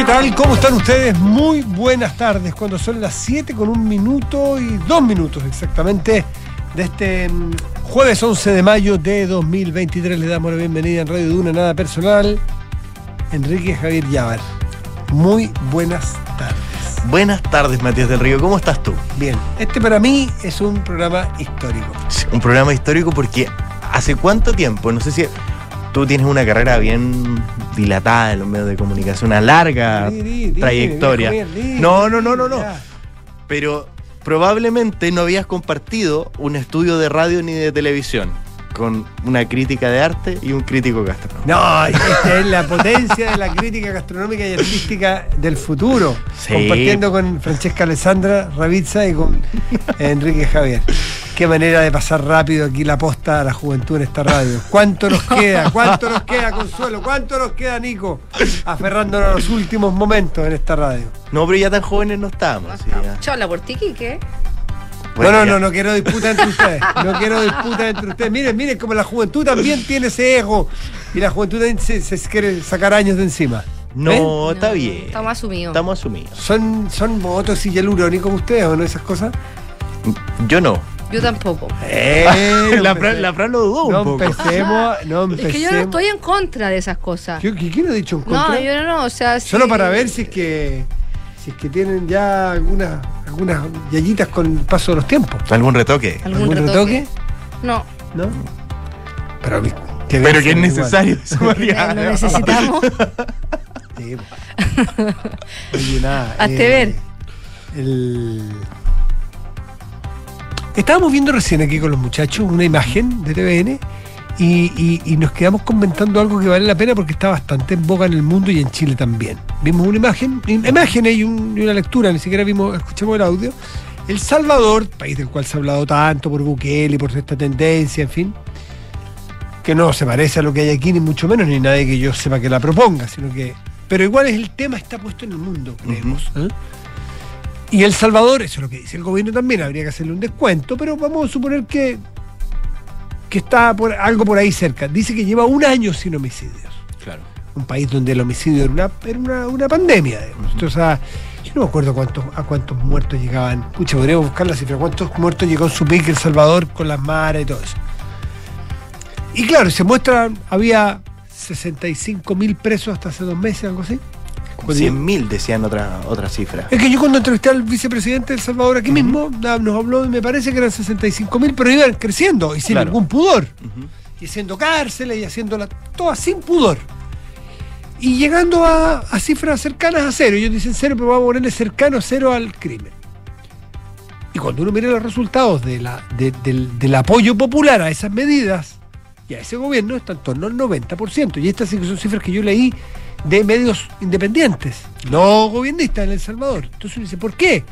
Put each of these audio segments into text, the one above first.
¿Qué tal? ¿Cómo están ustedes? Muy buenas tardes, cuando son las 7 con un minuto y dos minutos exactamente de este mm, jueves 11 de mayo de 2023. Le damos la bienvenida en Radio Duna, nada personal, Enrique Javier Llávar. Muy buenas tardes. Buenas tardes, Matías del Río. ¿Cómo estás tú? Bien, este para mí es un programa histórico. Un programa histórico porque hace cuánto tiempo, no sé si tú tienes una carrera bien dilatada en los medios de comunicación, una larga trayectoria. no, no, no, no, no. Pero probablemente no habías compartido un estudio de radio ni de televisión con una crítica de arte y un crítico gastronómico. No, esta es la potencia de la crítica gastronómica y artística del futuro. Sí. Compartiendo con Francesca Alessandra Ravizza y con Enrique Javier. Qué manera de pasar rápido aquí la posta a la juventud en esta radio. ¿Cuánto nos queda? ¿Cuánto nos queda, Consuelo? ¿Cuánto nos queda, Nico? Aferrándonos a los últimos momentos en esta radio. No, pero ya tan jóvenes no estábamos. sí, ya. Chola por ti, Quique. Bueno, no, no, no, no quiero disputa entre ustedes. No quiero disputa entre ustedes. Miren, miren, como la juventud también tiene ese ego. Y la juventud también se, se quiere sacar años de encima. No, está bien. estamos asumidos. Estamos asumidos. ¿Son, son motos y hialurónicos como ustedes o no? Esas cosas. Yo no. Yo tampoco. Eh, la, no Fran, la Fran lo dudó un no poco. empecemos, no empecemos. Es que yo no estoy en contra de esas cosas. ¿Yo- ¿Quién ha dicho en contra? No, yo no, no, o sea, Solo sí. para ver si es que si es que tienen ya algunas algunas yayitas con el paso de los tiempos. ¿Algún retoque? ¿Algún, retoque? No, ¿No? Pero, que Pero que es necesario eso, María. lo necesitamos. Sí. Oye, nada. Hazte eh, ver. El... Estábamos viendo recién aquí con los muchachos una imagen de TVN y, y- y nos quedamos comentando algo que vale la pena porque está bastante en boga en el mundo y en Chile también. Vimos una imagen, imágenes y, un- y una lectura, ni siquiera vimos, escuchamos el audio. El Salvador, país del cual se ha hablado tanto por Bukele, por esta tendencia, en fin, que no se parece a lo que hay aquí, ni mucho menos, ni nadie que yo sepa que la proponga, sino que. Pero igual es el tema está puesto en el mundo, creemos. ¿eh? Y El Salvador, eso es lo que dice el gobierno también, habría que hacerle un descuento, pero vamos a suponer que, que está por, algo por ahí cerca. Dice que lleva un año sin homicidios. Claro. Un país donde el homicidio era una, era una, una pandemia. Entonces, ah, yo no me acuerdo cuántos, a cuántos muertos llegaban. Pucha, podríamos buscar la cifra. ¿Cuántos muertos llegó en su pique El Salvador con las maras y todo eso? Y claro, se muestra, había 65 mil presos hasta hace dos meses, algo así. Cuando yo- 100.000 decían otra, otra cifra. es que yo cuando entrevisté al vicepresidente de El Salvador aquí mismo, nos habló y me parece que eran 65 mil, pero iban creciendo y sin Claro. ningún pudor. Y haciendo cárceles y haciéndola todas sin pudor. Y llegando a, a cifras cercanas a cero. Ellos dicen cero, pero vamos a ponerle cercano a cero al crimen. Y cuando uno mira los resultados de la, de- del, del apoyo popular a esas medidas y a ese gobierno, está en torno al 90%. Y estas son cifras que yo leí de medios independientes, no gobiernistas en El Salvador. Entonces uno dice, ¿por qué?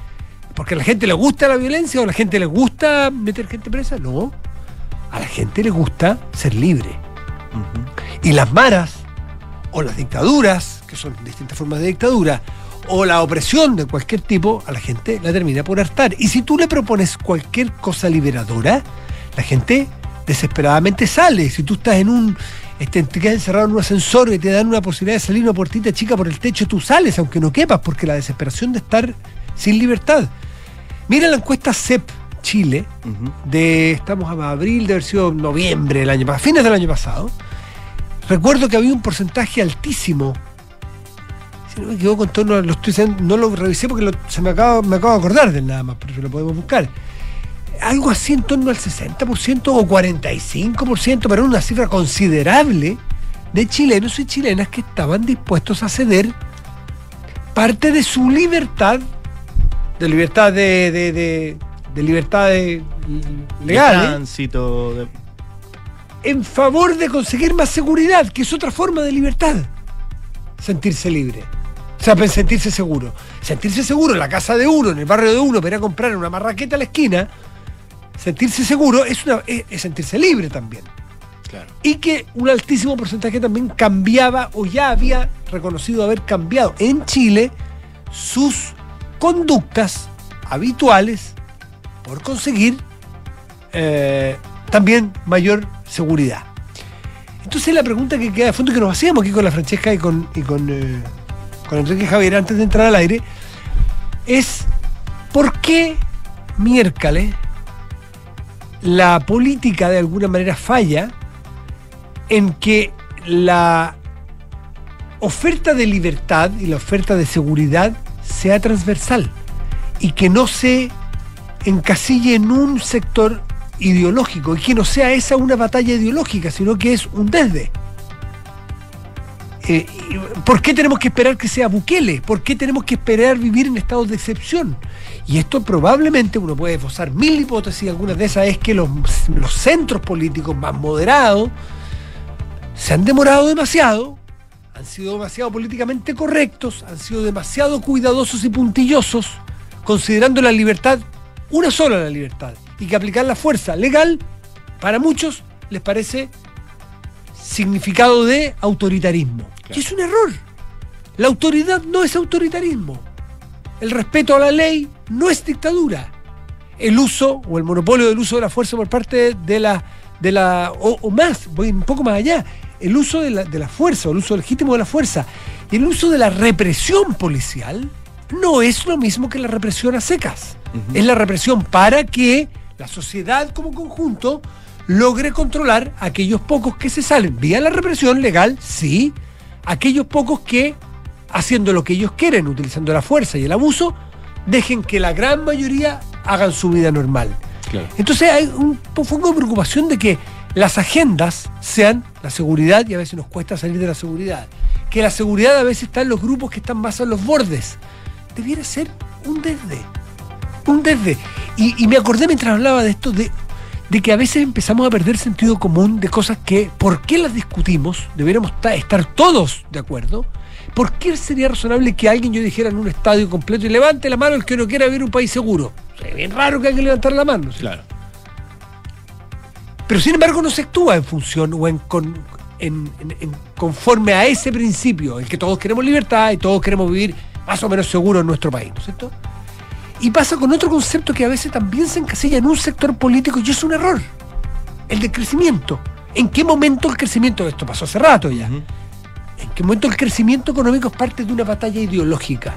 ¿Porque a la gente le gusta la violencia o a la gente le gusta meter gente presa? No. A la gente le gusta ser libre. Y las maras, o las dictaduras, que son distintas formas de dictadura, o la opresión de cualquier tipo, a la gente la termina por hartar. Y si tú le propones cualquier cosa liberadora, la gente desesperadamente sale. Si tú estás en un. este, te quedas encerrado en un ascensor y te dan una posibilidad de salir una puertita chica por el techo, tú sales, aunque no quepas, porque la desesperación de estar sin libertad. Mira la encuesta CEP Chile, de, estamos a abril, de haber sido noviembre del año pasado, fines del año pasado, recuerdo que había un porcentaje altísimo. Si no me equivoco, en torno a, lo estoy diciendo- no lo revisé porque lo- se me acaba, me acabo de acordar del nada más, pero lo podemos buscar. Algo así en torno al 60% o 45%, pero era una cifra considerable de chilenos y chilenas que estaban dispuestos a ceder parte de su libertad, de libertad de, de, de- de libertad de- De legal, ¿eh? Tránsito. de- en favor de conseguir más seguridad, que es otra forma de libertad. Sentirse libre. O sea, sentirse seguro. Sentirse seguro en la casa de uno, en el barrio de uno, para ir a comprar una marraqueta a la esquina, sentirse seguro es, una, es, es sentirse libre también. Claro. Y que un altísimo porcentaje también cambiaba o ya había reconocido haber cambiado en Chile sus conductas habituales por conseguir eh, también mayor seguridad. Entonces la pregunta que queda de fondo que nos hacíamos aquí con la Francesca y con, y con, eh, con Enrique Javier antes de entrar al aire, es por qué miércoles la política de alguna manera falla en que la oferta de libertad y la oferta de seguridad sea transversal y que no se encasille en un sector ideológico y que no sea esa una batalla ideológica, sino que es un desde. Eh, ¿Por qué tenemos que esperar que sea Bukele? ¿Por qué tenemos que esperar vivir en estados de excepción? Y esto probablemente uno puede esbozar mil hipótesis, algunas de esas es que los, los centros políticos más moderados se han demorado demasiado, han sido demasiado políticamente correctos, han sido demasiado cuidadosos y puntillosos, considerando la libertad una sola la libertad y que aplicar la fuerza legal para muchos les parece significado de autoritarismo. Y es un error. La autoridad no es autoritarismo. El respeto a la ley no es dictadura. El uso o el monopolio del uso de la fuerza por parte de la, de la o, más, voy un poco más allá, el uso de la, de la fuerza, o el uso legítimo de la fuerza y el uso de la represión policial no es lo mismo que la represión a secas. Es la represión para que la sociedad como conjunto logre controlar a aquellos pocos que se salen vía la represión legal, sí, aquellos pocos que, haciendo lo que ellos quieren, utilizando la fuerza y el abuso, dejen que la gran mayoría hagan su vida normal. Entonces hay un poco de preocupación de que las agendas sean la seguridad, y a veces nos cuesta salir de la seguridad, que la seguridad a veces está en los grupos que están más a los bordes. Debiera ser un desde. Un desde. Y, me acordé mientras hablaba de esto, de, de, que a veces empezamos a perder sentido común de cosas que, ¿por qué las discutimos? Deberíamos estar todos de acuerdo. ¿Por qué sería razonable que alguien yo dijera en un estadio completo y levante la mano el que no quiera vivir un país seguro? Es bien raro que hay que levantar la mano. Claro. Pero sin embargo no se actúa en función o en, conforme a ese principio, el que todos queremos libertad y todos queremos vivir más o menos seguros en nuestro país, ¿no es cierto? Y pasa con otro concepto que a veces también se encasilla en un sector político y es un error, el del crecimiento. ¿En qué momento el crecimiento, esto pasó hace rato ya, en qué momento el crecimiento económico es parte de una batalla ideológica?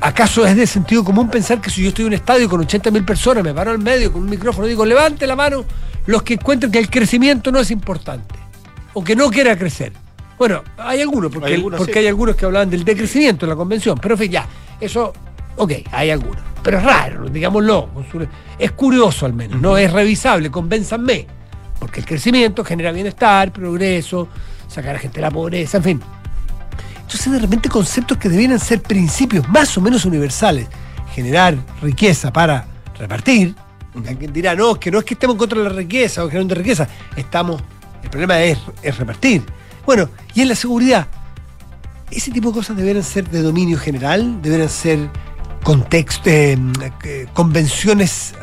¿Acaso es de sentido común pensar que si yo estoy en un estadio con 80.000 personas, me paro al medio con un micrófono y digo, levante la mano los que encuentran que el crecimiento no es importante o que no quiera crecer? Bueno, hay algunos, porque, hay porque hay algunos que hablaban del decrecimiento en la convención, pero en fin, ya, eso, ok, hay algunos. Pero es raro, digámoslo, es curioso al menos, no es revisable, convénzanme, porque el crecimiento genera bienestar, progreso, sacar a la gente de la pobreza, en fin. Entonces de repente conceptos que debieran ser principios más o menos universales, generar riqueza para repartir, alguien dirá, no, que no es que estemos contra la riqueza o generando riqueza, estamos, el problema es, es repartir. Bueno, y en la seguridad, ese tipo de cosas deberían ser de dominio general, deberían ser contexto, eh, convenciones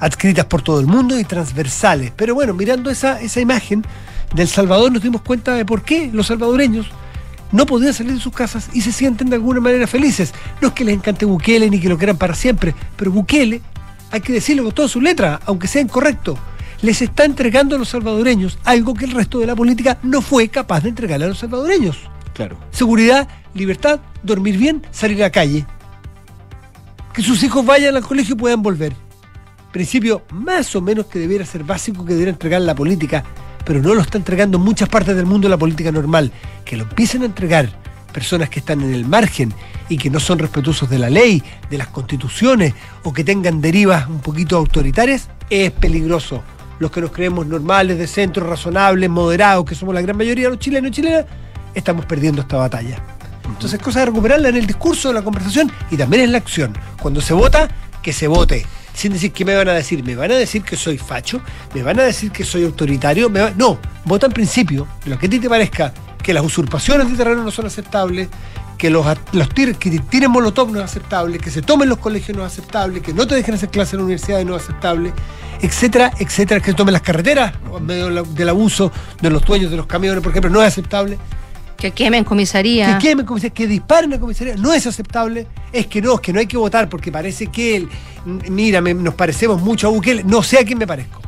adscritas por todo el mundo y transversales. Pero bueno, mirando esa, esa imagen del Salvador nos dimos cuenta de por qué los salvadoreños no podían salir de sus casas y se sienten de alguna manera felices. No es que les encante Bukele ni que lo quieran para siempre, pero Bukele, hay que decirlo con toda su letra, aunque sea incorrecto, les está entregando a los salvadoreños algo que el resto de la política no fue capaz de entregarle a los salvadoreños. Claro. Seguridad, libertad, dormir bien, salir a la calle. Que sus hijos vayan al colegio y puedan volver. Principio más o menos que debiera ser básico que debiera entregar la política pero no lo está entregando en muchas partes del mundo la política normal. Que lo empiecen a entregar personas que están en el margen y que no son respetuosos de la ley, de las constituciones o que tengan derivas un poquito autoritarias, es peligroso. Los que nos creemos normales, de centro, razonables, moderados, que somos la gran mayoría de los chilenos y chilenas, estamos perdiendo esta batalla. Entonces, cosa de recuperarla en el discurso, en la conversación y también en la acción. Cuando se vota, que se vote sin decir qué me van a decir. ¿Me van a decir que soy facho? ¿Me van a decir que soy autoritario? No, vota en principio, lo que a ti te parezca, que las usurpaciones de terreno no son aceptables, que los, los que tiren molotov no es aceptable, que se tomen los colegios no es aceptable, que no te dejen hacer clases en la universidad no es aceptable, etcétera, etcétera, que se tomen las carreteras en medio del abuso de los dueños de los camiones, por ejemplo, no es aceptable. Que quemen comisaría. Que quemen comisaría, que disparen a comisaría, no es aceptable. Es que no, es que no hay que votar porque parece que él, mira, nos parecemos mucho a Bukele, no sé a quién me parezco.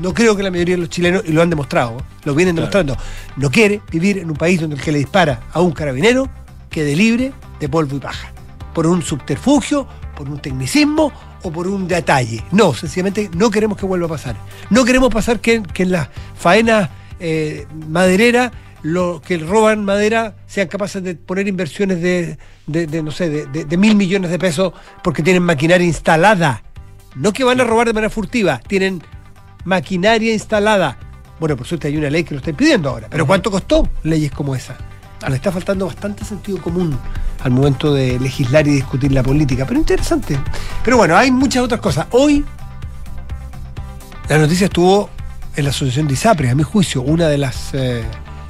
No creo que la mayoría de los chilenos, y lo han demostrado, lo vienen demostrando, no quiere vivir en un país donde el que le dispara a un carabinero quede libre de polvo y paja. Por un subterfugio, por un tecnicismo o por un detalle. No, sencillamente no queremos que vuelva a pasar. No queremos pasar que, que en las faenas eh, madereras los que roban madera sean capaces de poner inversiones de, de- de, no sé, de, de- mil millones de pesos porque tienen maquinaria instalada. No que van a robar de manera furtiva, tienen maquinaria instalada. Bueno, por suerte hay una ley que lo está impidiendo ahora. Pero ¿cuánto costó leyes como esa? Nos está faltando bastante sentido común al momento de legislar y discutir la política. Pero interesante. Pero bueno, hay muchas otras cosas. Hoy la noticia estuvo en la asociación de ISAPRES, a mi juicio, una de las eh,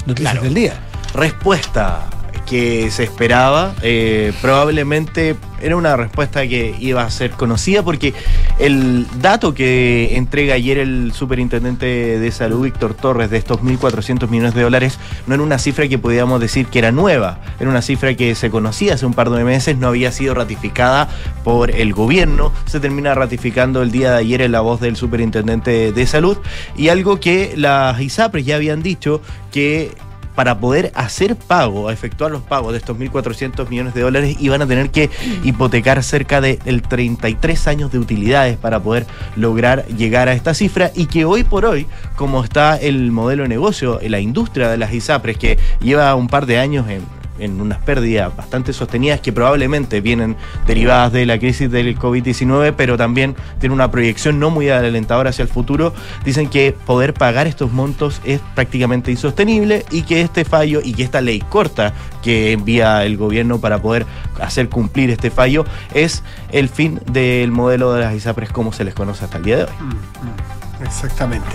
noticias Claro. del día. respuesta que se esperaba. eh, probablemente era una respuesta que iba a ser conocida porque el dato que entrega ayer el superintendente de salud, Víctor Torres, de estos 1.400 millones de dólares, no era una cifra que podíamos decir que era nueva. Era una cifra que se conocía hace un par de meses, no había sido ratificada por el gobierno. Se termina ratificando el día de ayer en la voz del superintendente de salud. Y algo que las ISAPRES ya habían dicho que para poder hacer pago, efectuar los pagos de estos 1.400 millones de dólares, iban a tener que hipotecar cerca de el 33 años de utilidades para poder lograr llegar a esta cifra y que hoy por hoy, como está el modelo de negocio, la industria de las ISAPRES, que lleva un par de años en en unas pérdidas bastante sostenidas que probablemente vienen derivadas de la crisis del COVID-19, pero también tiene una proyección no muy alentadora hacia el futuro. Dicen que poder pagar estos montos es prácticamente insostenible y que este fallo y que esta ley corta que envía el gobierno para poder hacer cumplir este fallo es el fin del modelo de las ISAPRES como se les conoce hasta el día de hoy. Exactamente.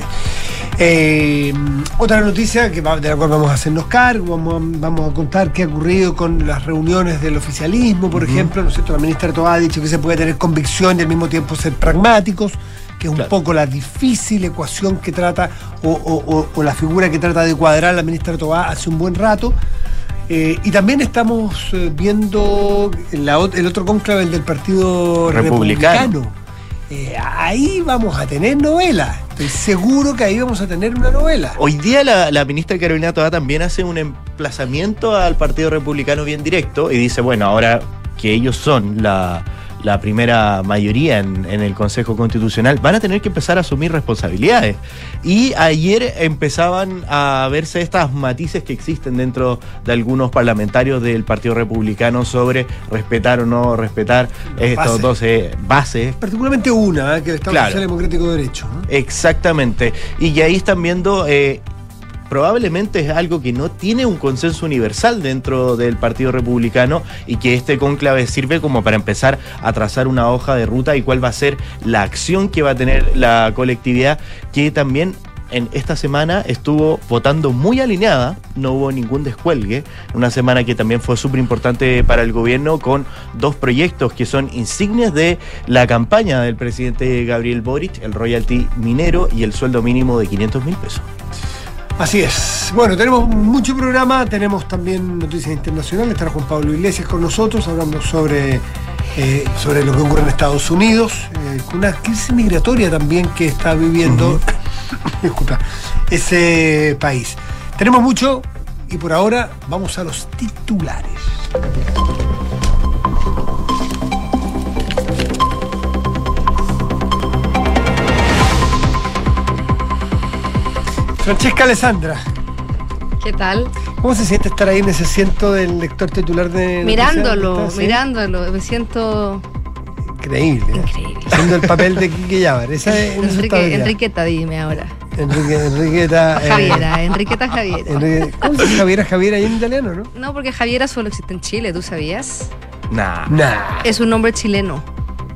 Eh, otra noticia que va- de la cual vamos a hacernos cargo, vamos a, vamos a contar qué ha ocurrido con las reuniones del oficialismo, por ejemplo, ¿no es cierto? La ministra Toá ha dicho que se puede tener convicción y al mismo tiempo ser pragmáticos, que es un Claro. poco la difícil ecuación que trata, o, o- o- o la figura que trata de cuadrar la ministra Toá hace un buen rato. Eh, y también estamos eh, viendo la el otro cónclave, el del Partido Republicano. Republicano. Eh, ahí vamos a tener novela. Estoy seguro que ahí vamos a tener una novela. Hoy día la, la ministra Carolina Toa también hace un emplazamiento al Partido Republicano bien directo y dice, bueno, ahora que ellos son la, la primera mayoría en, en el Consejo Constitucional, van a tener que empezar a asumir responsabilidades. Y ayer empezaban a verse estas matices que existen dentro de algunos parlamentarios del Partido Republicano sobre respetar o no respetar estos Bases. 12 bases Particularmente una, ¿eh? que el Estado Claro. Social Democrático de Derecho. Exactamente. Y que ahí están viendo, eh, probablemente es algo que no tiene un consenso universal dentro del Partido Republicano y que este cónclave sirve como para empezar a trazar una hoja de ruta y cuál va a ser la acción que va a tener la colectividad, que también en esta semana estuvo votando muy alineada, no hubo ningún descuelgue, una semana que también fue súper importante para el gobierno con dos proyectos que son insignias de la campaña del presidente Gabriel Boric, el royalty minero y el sueldo mínimo de 500 mil pesos. Así es. Bueno, tenemos mucho programa, tenemos también noticias internacionales. Estará Juan Pablo Iglesias con nosotros hablando sobre, eh, sobre lo que ocurre en Estados Unidos, eh, con una crisis migratoria también que está viviendo ese país. Tenemos mucho y por ahora vamos a los titulares. Francesca Alessandra, ¿Qué tal? ¿cómo se siente estar ahí en ese asiento del lector titular de Mirándolo, mirándolo. Me siento Increíble. ¿eh? increíble. Haciendo el papel de Quique Llávar. Esa es Enrique. Enriqueta, dime ahora. Enrique, Enriqueta. eh, Javiera, Enriqueta Javiera. Enrique- ¿Cómo se dice Javiera? Javiera ahí en italiano, ¿no? No, porque Javiera solo existe en Chile, ¿tú sabías? Nah, Nah. Es un nombre chileno.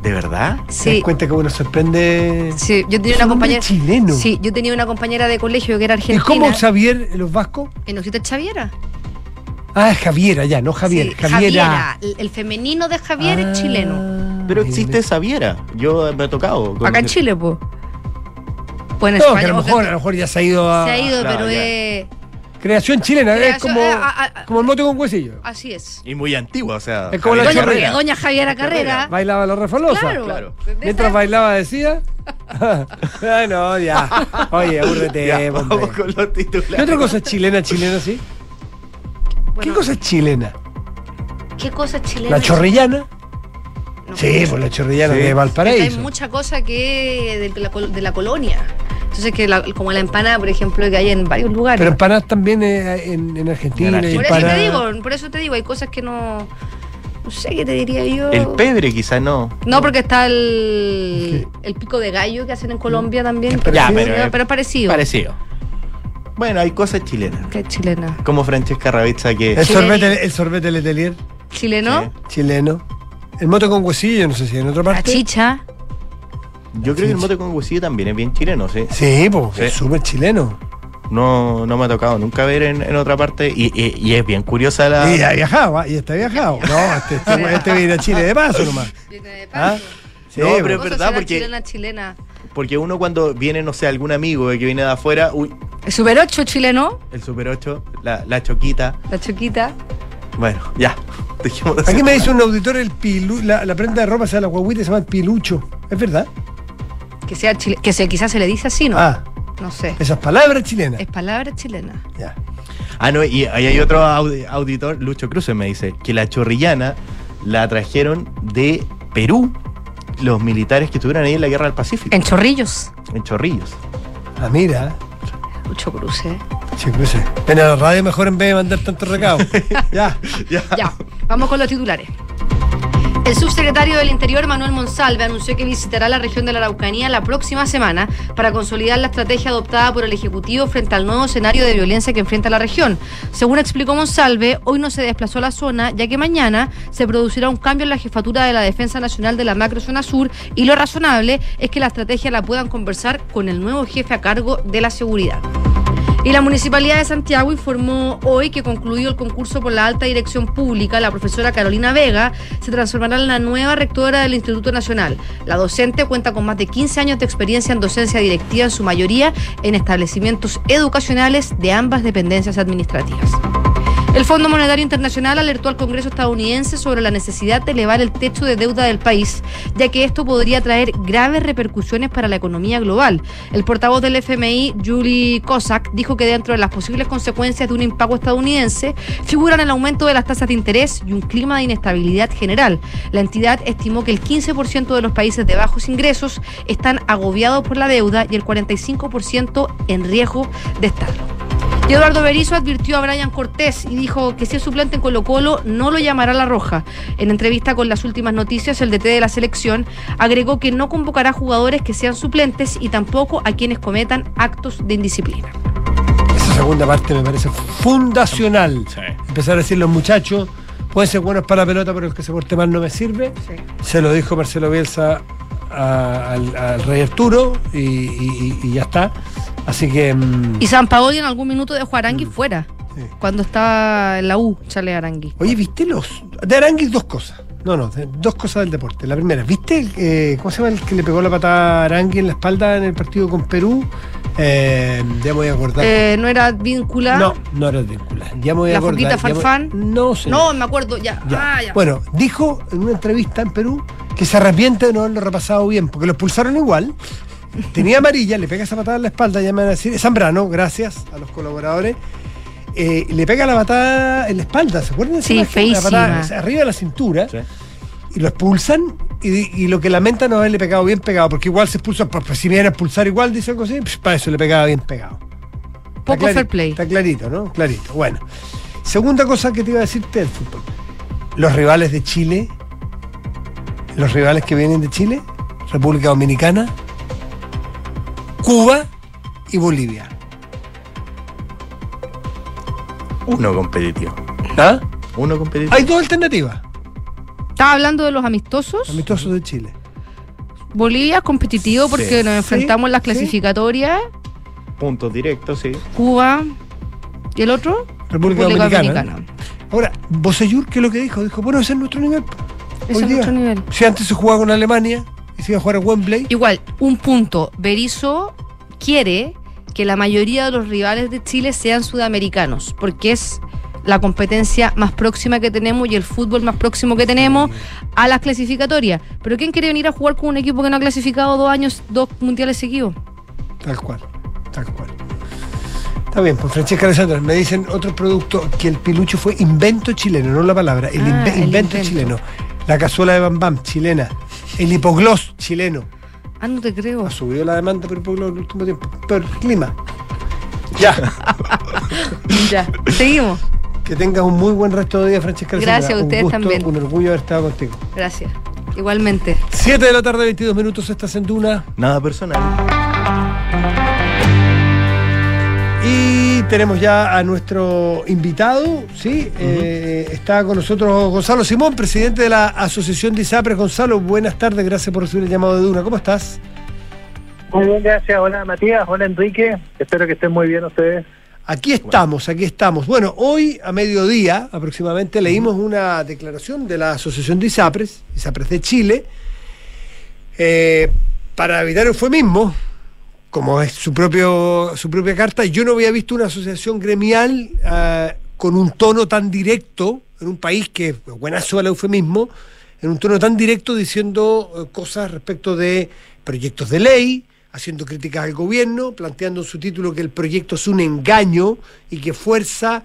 ¿De verdad? ¿Te das Sí. cuenta que uno sorprende? Sí, yo tenía una compañera. chileno. Sí, yo tenía una compañera de colegio que era ¿Y argentina. cómo Xavier en los vascos? ¿En Osita Javiera? Ah, es Javiera, ya, no Javier. Sí, Javiera. El, el femenino de Javier es chileno. Ah, Pero mira. existe Saviera. Yo me he tocado. Acá en Chile, pues. Pues en No, que a España. lo o mejor, que- a lo mejor ya se ha ido a. se ha ido, claro, pero ya. es. Creación chilena, es Creación, como, eh, a- a- como el mote con huesillo. Así es. Y muy antigua, o sea. Es como la Javier Doña, chorrera. doña Javiera Carrera. Bailaba la refalosa. Claro. Claro. Mientras bailaba decía. Ay, no, ya. Oye, aburrete, Ya, vamos con los titulares. ¿Qué otra cosa es chilena, chilena, sí? ¿Qué Bueno, cosa es chilena? ¿Qué cosa chilena? La chorrillana. No, Sí, pues la chorrillana Sí. de Hay Valparaíso. mucha cosa que de la, de la colonia. Entonces, que la- como la empanada, por ejemplo, que hay en varios lugares. Pero empanadas también eh, en, en Argentina. En por eso te digo, por eso te digo, hay cosas que no. No sé qué te diría yo. El pebre quizá no. No, porque está el, el pico de gallo que hacen en Colombia también. Es Ya, parecido. pero, pero, es parecido. Parecido. Bueno, hay cosas chilenas. Es chilena. Como Francesca Ravizza que... El sorbete, el sorbete Letelier, ¿Chileno? Sí. chileno. El moto con huesillo, no sé si en otra La parte. chicha. Yo creo que el mote con huesillo también es bien chileno, sí. Sí, pues, Sí. es súper chileno. No, no me ha tocado nunca ver en, en otra parte y, y- y es bien curiosa la... Y ha viajado, ¿ah? y está viajado. No, este, este, este viene a Chile de paso nomás. Viene de ¿Ah? paso. Sí, No, pero- es verdad, porque- Chilena, chilena. Porque uno cuando viene, no sé, algún amigo que viene de afuera, uy, El Super 8 chileno, el Super 8, la, la choquita. la choquita. Bueno, ya. Aquí me dice un auditor el pilu, la, la prenda de ropa, se llama la guaguita se llama el pilucho. ¿Es verdad? Que sea chile, que se, quizás se le dice así, ¿no? Ah, No sé. esas palabras chilenas. Es palabra chilena. Ya. Ah, no, y ahí hay otro audi- auditor, Lucho Cruces, me dice, que la chorrillana la trajeron de Perú los militares que estuvieron ahí en la guerra del Pacífico, En Chorrillos. en Chorrillos. Ah, mira. Mucho cruce. Che, cruce. Ven a la radio mejor en vez de mandar tantos recados. ya. Ya, vamos con los titulares. El subsecretario del Interior, Manuel Monsalve, anunció que visitará la región de la Araucanía la próxima semana para consolidar la estrategia adoptada por el Ejecutivo frente al nuevo escenario de violencia que enfrenta la región. Según explicó Monsalve, hoy no se desplazó a la zona, ya que mañana se producirá un cambio en la jefatura de la Defensa Nacional de la Macrozona Sur y lo razonable es que la estrategia la puedan conversar con el nuevo jefe a cargo de la seguridad. Y la Municipalidad de Santiago informó hoy que concluyó el concurso por la alta dirección pública. La profesora Carolina Vega se transformará en la nueva rectora del Instituto Nacional. La docente cuenta con más de 15 años de experiencia en docencia directiva, en su mayoría en establecimientos educacionales de ambas dependencias administrativas. El Fondo Monetario Internacional alertó al Congreso estadounidense sobre la necesidad de elevar el techo de deuda del país, ya que esto podría traer graves repercusiones para la economía global. El portavoz del FMI, Julie Cossack, dijo que dentro de las posibles consecuencias de un impago estadounidense figuran el aumento de las tasas de interés y un clima de inestabilidad general. La entidad estimó que el 15% de los países de bajos ingresos están agobiados por la deuda y el 45% en riesgo de estarlo. Y Eduardo Berizzo advirtió a Brian Cortés y dijo que si es suplente en Colo Colo no lo llamará a la roja. En entrevista con las últimas noticias, el DT de la selección agregó que no convocará jugadores que sean suplentes y tampoco a quienes cometan actos de indisciplina. Esa segunda parte me parece fundacional. Sí. Empezar a decir los muchachos, pueden ser buenos para la pelota, pero el que se porte mal no me sirve. Se lo dijo Marcelo Bielsa a- al, al Rey Arturo y, y- y ya está. Así que. mm, Y San Paoli en algún minuto dejó a Arangui fuera, sí. cuando estaba en la U, Charles Arangui. Oye, ¿viste los. De Aranguis dos cosas. No, no, dos cosas del deporte. La primera, ¿viste eh, cómo se llama el que le pegó la patada a Arangui en la espalda en el partido con Perú? Eh, ya me voy a acordar. Eh, no era vinculado. no, no era vinculado. Ya me voy a ¿La acordar. Me- Farfán? No, sé. No, me acuerdo, ya. Ya. Ah, ya. Bueno, dijo en una entrevista en Perú que se arrepiente de no haberlo repasado bien, porque lo expulsaron igual. Tenía amarilla, le pega esa patada en la espalda, ya me van a decir, es Zambrano, gracias a los colaboradores. eh, le pega la patada en la espalda, ¿se acuerdan? Sí, imagen? La patada, feísima. o sea, arriba de la cintura, Sí. Y lo expulsan, y, y lo que lamenta no haberle pegado bien pegado, porque igual se expulsa, pues, pues, si me iban a expulsar igual, dice algo así, pues, para eso le pegaba bien pegado. Poco clari- fair play. Está clarito, ¿no? Clarito. Bueno. Segunda cosa que te iba a decirte del fútbol. Los rivales de Chile, los rivales que vienen de Chile, República Dominicana, Cuba y Bolivia. Uno competitivo. ¿Ah? Uno competitivo. Hay dos alternativas. Estaba hablando de los amistosos. Amistosos de Chile. Bolivia competitivo porque Sí. nos enfrentamos en las sí. clasificatorias. Puntos directos, sí. Cuba. ¿Y el otro? República, República Dominicana. Dominicana. Ahora, Bosellur, ¿qué es lo que dijo? Dijo, bueno, ese es nuestro nivel. Ese es día. nuestro nivel. Si antes se jugaba con Alemania y se iba a jugar a Wembley, Igual, un punto. Berizzo quiere que la mayoría de los rivales de Chile sean sudamericanos, porque es la competencia más próxima que tenemos y el fútbol más próximo que tenemos a las clasificatorias. Pero ¿quién quiere venir a jugar con un equipo que no ha clasificado dos años, dos mundiales seguidos? Tal cual, tal cual. Está bien, pues Francesca Alessandra, me dicen otro producto que el pilucho fue invento chileno, no la palabra, el, Ah, inve- el invento, invento. chileno. La cazuela de Bam Bam, chilena. El hipogloss, chileno. Ah, no te creo. Ha subido la demanda por hipogloss en el último tiempo. Pero clima. Ya. Ya, seguimos. Que tengas un muy buen resto de día, Francesca. Gracias, Un ustedes gusto, también. Un orgullo haber estado contigo. Gracias. Igualmente. 7 de la tarde, 22 minutos, estás en Duna. Nada personal. Y tenemos ya a nuestro invitado, ¿sí? Eh, está con nosotros Gonzalo Simón, presidente de la Asociación de ISAPRES. Gonzalo, buenas tardes, gracias por recibir el llamado de Duna. ¿Cómo estás? Muy bien, gracias. Hola Matías, hola Enrique. Espero que estén muy bien ustedes. Aquí estamos, aquí estamos. Bueno, hoy a mediodía aproximadamente leímos una declaración de la Asociación de ISAPRES, ISAPRES de Chile, eh, para evitar eufemismo, como es su, propio, su propia carta, yo no había visto una asociación gremial ah, con un tono tan directo, en un país que es buenazo al eufemismo, en un tono tan directo diciendo eh, cosas respecto de proyectos de ley, haciendo críticas al gobierno, planteando en su título que el proyecto es un engaño y que fuerza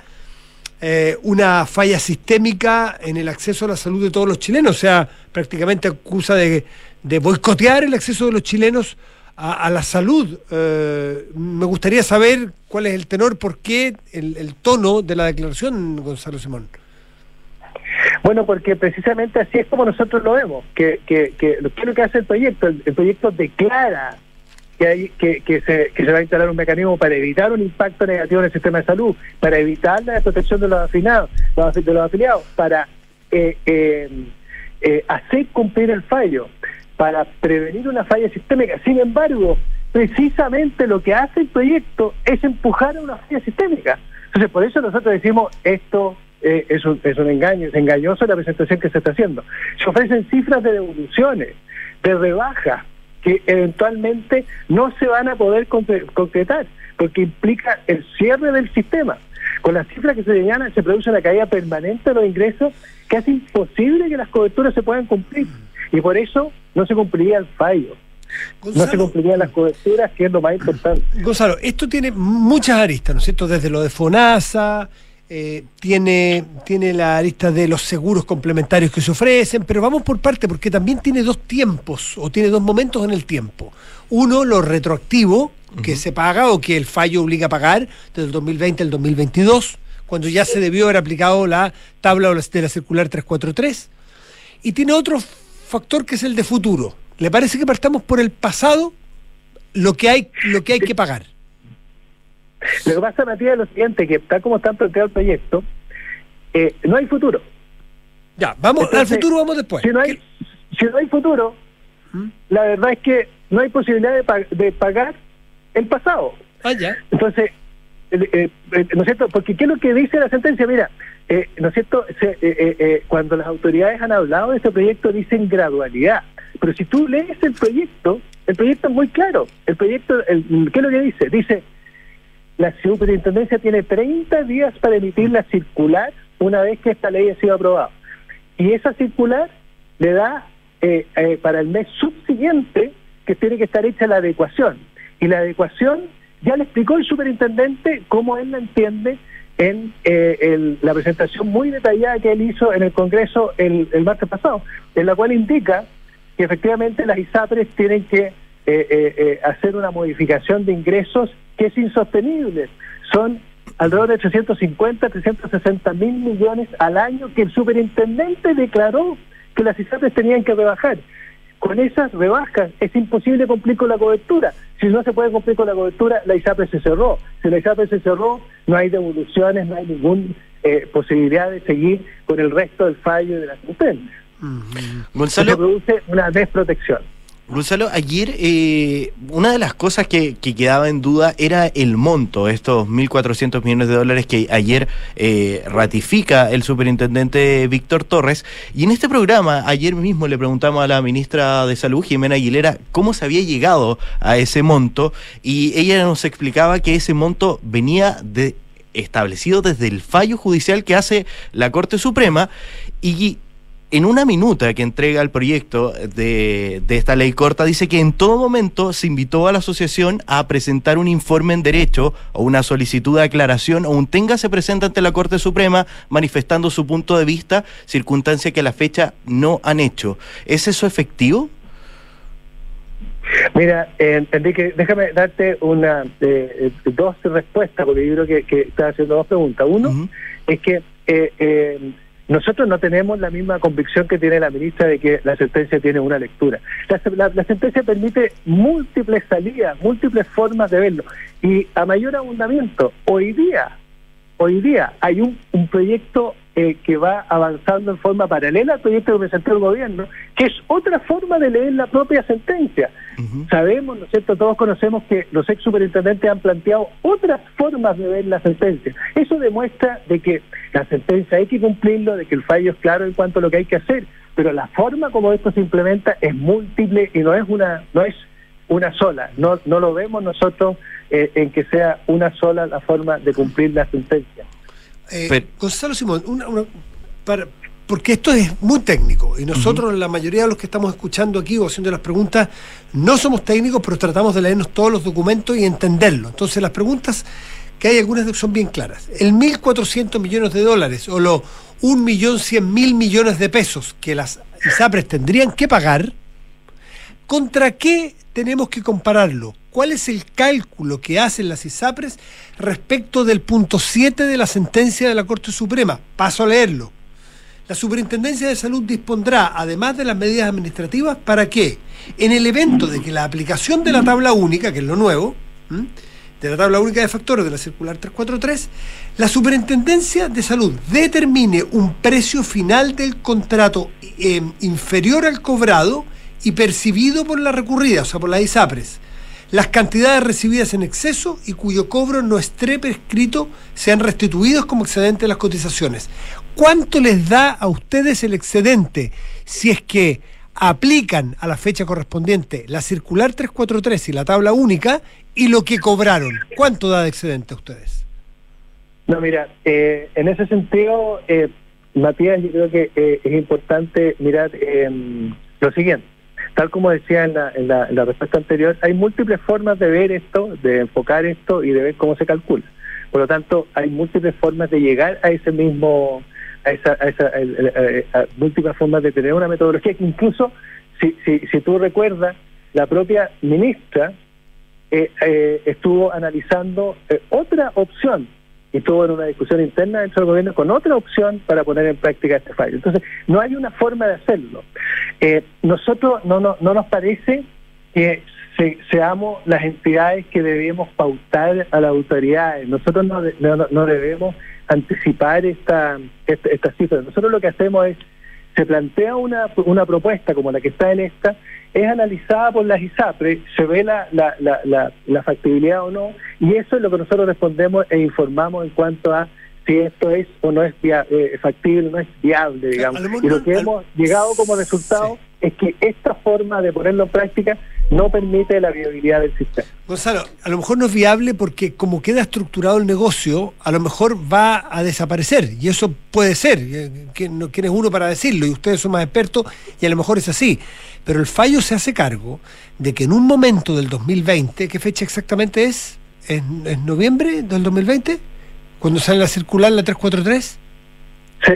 eh, una falla sistémica en el acceso a la salud de todos los chilenos. O sea, prácticamente acusa de, de boicotear el acceso de los chilenos a, la salud. Eh, me gustaría saber cuál es el tenor, por qué el, el tono de la declaración, Gonzalo Simón. Bueno, porque precisamente así es como nosotros lo vemos, que, que, que lo que hace el proyecto, el, el proyecto declara que, hay, que, que, se, que se va a instalar un mecanismo para evitar un impacto negativo en el sistema de salud, para evitar la desprotección de los afiliados, de los afiliados para eh, eh, eh, hacer cumplir el fallo, para prevenir una falla sistémica. Sin embargo, precisamente lo que hace el proyecto es empujar a una falla sistémica. Entonces, por eso nosotros decimos esto eh, es, un, es un engaño, es engañoso la presentación que se está haciendo. Se ofrecen cifras de devoluciones, de rebajas, que eventualmente no se van a poder concre- concretar, porque implica el cierre del sistema. Con las cifras que se señalan, se produce una caída permanente de los ingresos que hace imposible que las coberturas se puedan cumplir. Y por eso no se cumpliría el fallo. No se cumplirían las coberturas, que es lo más importante. Gonzalo, esto tiene muchas aristas, ¿no es cierto? Desde lo de FONASA, eh, tiene, tiene la arista de los seguros complementarios que se ofrecen, pero vamos por parte, porque también tiene dos tiempos, o tiene dos momentos en el tiempo. Uno, lo retroactivo, que se paga o que el fallo obliga a pagar desde el 2020 al 2022, cuando ya se debió haber aplicado la tabla de la circular 343. Y tiene otro factor que es el de futuro. ¿Le parece que partamos por el pasado? Lo que hay, lo que, hay que pagar. Lo que pasa, Matías, es lo siguiente, que tal como está planteado el proyecto, eh, no hay futuro. Ya, vamos Entonces, al futuro, vamos después. Si no hay, ¿Qué- si no hay futuro, ¿Mm? la verdad es que no hay posibilidad de, pa- de pagar el pasado. Ah, ya. Entonces, eh, eh, eh, ¿no es cierto? Porque ¿qué es lo que dice la sentencia? Mira, eh, ¿no es cierto? Se- eh, eh, eh, cuando las autoridades han hablado de este proyecto dicen gradualidad, pero si tú lees el proyecto, el proyecto es muy claro. El proyecto, el, ¿qué es lo que dice? Dice, la superintendencia tiene 30 días para emitir la circular una vez que esta ley ha sido aprobada. Y esa circular le da eh, eh, para el mes subsiguiente que tiene que estar hecha la adecuación. Y la adecuación ya le explicó el superintendente cómo él la entiende en eh, el- la presentación muy detallada que él hizo en el Congreso el, el martes pasado, en la cual indica que efectivamente las ISAPRES tienen que eh, eh, eh, hacer una modificación de ingresos que es insostenible. Son alrededor de 350, 360 mil millones al año que el superintendente declaró que las ISAPRES tenían que rebajar. Con esas rebajas es imposible cumplir con la cobertura. Si no se puede cumplir con la cobertura, la ISAPRE se cerró. Si la ISAPRE se cerró, no hay devoluciones, no hay ninguna posibilidad de seguir con el resto del fallo de la sentencia. Se Gonzalo, produce una desprotección. Gonzalo, ayer eh, una de las cosas que, que quedaba en duda era el monto, estos 1.400 millones de dólares que ayer eh, ratifica el superintendente Víctor Torres. Y en este programa, ayer mismo le preguntamos a la ministra de Salud, Jimena Aguilera, cómo se había llegado a ese monto y ella nos explicaba que ese monto venía de establecido desde el fallo judicial que hace la Corte Suprema y en una minuta que entrega el proyecto de, de, esta ley corta, dice que en todo momento se invitó a la asociación a presentar un informe en derecho o una solicitud de aclaración o un tenga se presenta ante la Corte Suprema manifestando su punto de vista, circunstancia que a la fecha no han hecho. ¿Es eso efectivo? Mira, eh, Enrique, déjame darte una eh, dos respuestas, porque yo creo que, que estás haciendo dos preguntas. Uno es que eh, eh, nosotros no tenemos la misma convicción que tiene la ministra de que la sentencia tiene una lectura. La, sentencia permite múltiples salidas, múltiples formas de verlo. Y a mayor abundamiento, hoy día, hoy día hay un, un proyecto eh, que va avanzando en forma paralela al proyecto que presentó el gobierno, que es otra forma de leer la propia sentencia. Sabemos, ¿no es cierto? Todos conocemos que los ex superintendentes han planteado otras formas de ver la sentencia. Eso demuestra de que la sentencia hay que cumplirlo, de que el fallo es claro en cuanto a lo que hay que hacer, pero la forma como esto se implementa es múltiple y no es una no es una sola. No no lo vemos nosotros eh, en que sea una sola la forma de cumplir la sentencia. Eh, Gonzalo Simón, porque esto es muy técnico y nosotros, la mayoría de los que estamos escuchando aquí o haciendo las preguntas, no somos técnicos, pero tratamos de leernos todos los documentos y entenderlo. Entonces, las preguntas que hay algunas son bien claras. El 1.400 millones de dólares o los 1.100.000 millones de pesos que las ISAPRES tendrían que pagar, ¿contra qué tenemos que compararlo? ¿Cuál es el cálculo que hacen las ISAPRES respecto del punto 7 de la sentencia de la Corte Suprema? Paso a leerlo. La Superintendencia de Salud dispondrá, además de las medidas administrativas, para que, en el evento de que la aplicación de la tabla única, que es lo nuevo, de la tabla única de factores de la circular 343, la Superintendencia de Salud determine un precio final del contrato eh, inferior al cobrado y percibido por la recurrida, o sea, por la ISAPRES, las cantidades recibidas en exceso y cuyo cobro no esté prescrito sean restituidos como excedente de las cotizaciones. ¿Cuánto les da a ustedes el excedente si es que aplican a la fecha correspondiente la circular 343 y la tabla única y lo que cobraron? ¿Cuánto da de excedente a ustedes? No, mira, eh, en ese sentido, eh, Matías, yo creo que eh, es importante mirar em, lo siguiente tal como decía en la, en, la, respuesta anterior, hay múltiples formas de ver esto, de enfocar esto y de ver cómo se calcula. Por lo tanto, hay múltiples formas de llegar a ese mismo, a esa, a esa múltiples formas de tener una metodología que incluso, si, si, si tú recuerdas, la propia ministra eh, eh, estuvo analizando eh, otra opción y tuvo en una discusión interna dentro del gobierno con otra opción para poner en práctica este fallo. Entonces, no hay una forma de hacerlo. Eh, nosotros no, no, no nos parece que seamos las entidades que debemos pautar a las autoridades. Nosotros no, no, debemos anticipar esta, esta, esta cifra. Nosotros lo que hacemos es, se plantea una, una propuesta como la que está en esta, es analizada por las ISAPRE, se ve la, la, la, la, factibilidad o no, y eso es lo que nosotros respondemos e informamos en cuanto a si esto es o no es eh, factible, no es viable, digamos. Y lo que hemos llegado como resultado es que esta forma de ponerlo en práctica no permite la viabilidad del sistema. Gonzalo, a lo mejor no es viable porque como queda estructurado el negocio, a lo mejor va a desaparecer. Y eso puede ser. Eh, ¿Quién es uno para decirlo? Y ustedes son más expertos y a lo mejor es así. Pero el fallo se hace cargo de que en un momento del 2020, ¿qué fecha exactamente es? ¿Es, noviembre del 2020? ¿Cuando sale la circular, la 343?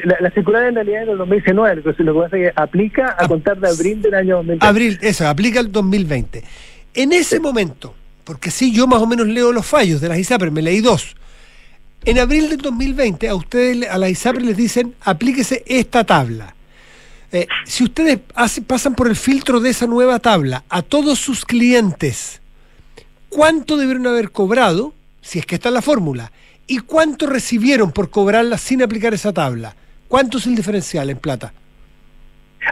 La, la, circular en realidad es del 2019, lo que pasa es que aplica a ah, contar de abril del año 2020. Abril, eso, aplica el 2020. En ese momento, porque sí, yo más o menos leo los fallos de las ISAPRE, me leí dos. En abril del 2020, a ustedes, a las ISAPRE les dicen, aplíquese esta tabla. Eh, si ustedes pasan por el filtro de esa nueva tabla a todos sus clientes, ¿cuánto debieron haber cobrado, si es que está en la fórmula? ¿Y cuánto recibieron por cobrarla sin aplicar esa tabla? ¿Cuánto es el diferencial en plata?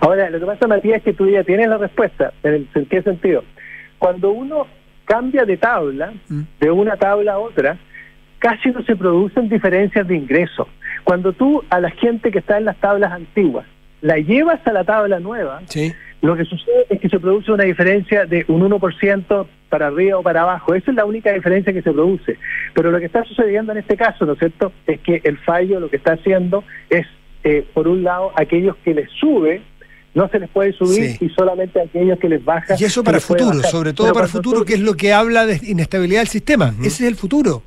Ahora, lo que pasa, Matías, es que tú ya tienes la respuesta. ¿En, qué sentido? Cuando uno cambia de tabla, mm. de una tabla a otra, casi no se producen diferencias de ingresos. Cuando tú a la gente que está en las tablas antiguas la llevas a la tabla nueva, sí. lo que sucede es que se produce una diferencia de un 1% para arriba o para abajo. Esa es la única diferencia que se produce. Pero lo que está sucediendo en este caso, ¿no es cierto?, es que el fallo lo que está haciendo es eh, por un lado, aquellos que les sube, no se les puede subir Sí. y solamente aquellos que les baja. Y eso para futuro, sobre todo Pero para cuando futuro, que es lo que habla de inestabilidad del sistema. Ese es el futuro.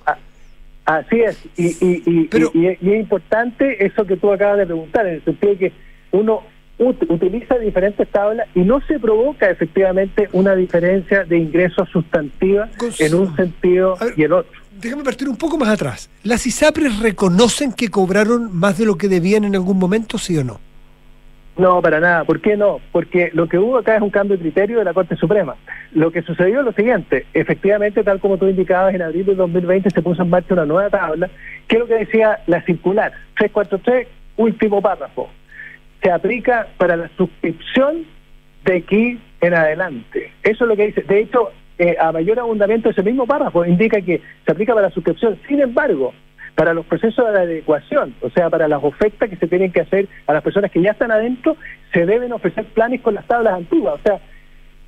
Así es, y, y, y, Pero- y- es importante eso que tú acabas de preguntar, en el sentido de que uno utiliza diferentes tablas y no se provoca efectivamente una diferencia de ingresos sustantiva en un sentido ver. y el otro. Déjame partir un poco más atrás. ¿Las ISAPRES reconocen que cobraron más de lo que debían en algún momento, sí o no? No, para nada. ¿Por qué no? Porque lo que hubo acá es un cambio de criterio de la Corte Suprema. Lo que sucedió es lo siguiente. Efectivamente, tal como tú indicabas, en abril de 2020 se puso en marcha una nueva tabla, que es lo que decía la circular 343, último párrafo. Se aplica para la suscripción de aquí en adelante. Eso es lo que dice. De hecho, eh, a mayor abundamiento ese mismo párrafo indica que se aplica para la suscripción. Sin embargo, para los procesos de adecuación, o sea, para las ofertas que se tienen que hacer a las personas que ya están adentro, se deben ofrecer planes con las tablas antiguas. O sea,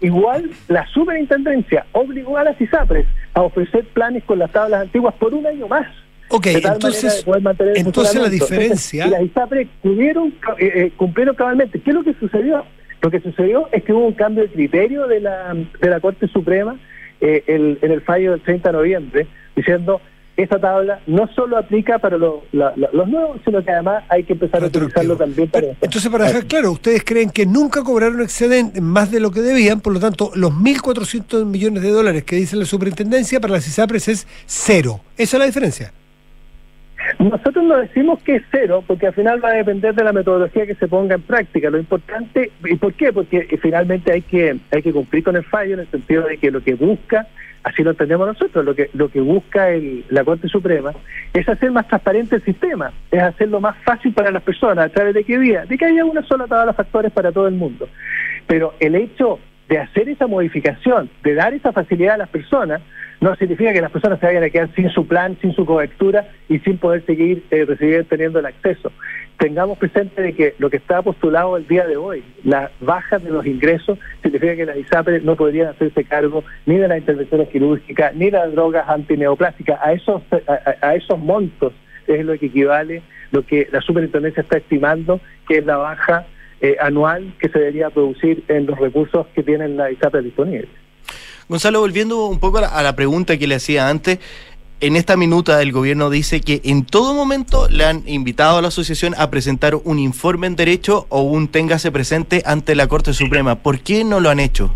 igual la superintendencia obligó a las ISAPRES a ofrecer planes con las tablas antiguas por un año más. Ok, de tal manera entonces, de entonces la diferencia... Entonces, y las ISAPRES cumplieron, eh, eh, cumplieron cabalmente. ¿Qué es lo que sucedió? Lo que sucedió es que hubo un cambio de criterio de la, de la Corte Suprema eh, el- en el fallo del 30 de noviembre, diciendo esta tabla no solo aplica para la- la- los nuevos, sino que además hay que empezar a utilizarlo también para... Entonces, para dejar claro, ustedes creen que nunca cobraron excedente más de lo que debían, por lo tanto, los 1.400 millones de dólares que dice la superintendencia para las ISAPRES es cero. Esa es la diferencia. Nosotros no decimos que es cero, porque al final va a depender de la metodología que se ponga en práctica. Lo importante, ¿y por qué? Porque eh, finalmente hay que hay que cumplir con el fallo en el sentido de que lo que busca, así lo entendemos nosotros, lo que lo que busca el- la Corte Suprema es hacer más transparente el sistema, es hacerlo más fácil para las personas, a través de qué vía, de que haya una sola tabla de factores para todo el mundo. Pero el hecho de hacer esa modificación, de dar esa facilidad a las personas, no significa que las personas se vayan a quedar sin su plan, sin su cobertura y sin poder seguir eh, recibir, teniendo el acceso. Tengamos presente de que lo que está postulado el día de hoy, la baja de los ingresos, significa que las ISAPRES no podrían hacerse cargo ni de las intervenciones quirúrgicas, ni de las drogas antineoplásticas. A esos, a esos montos es lo que equivale lo que la superintendencia está estimando, que es la baja eh, anual que se debería producir en los recursos que tienen las ISAPRES disponibles. Gonzalo, volviendo un poco a la, pregunta que le hacía antes, en esta minuta el gobierno dice que en todo momento le han invitado a la asociación a presentar un informe en derecho o un téngase presente ante la Corte Suprema. ¿Por qué no lo han hecho?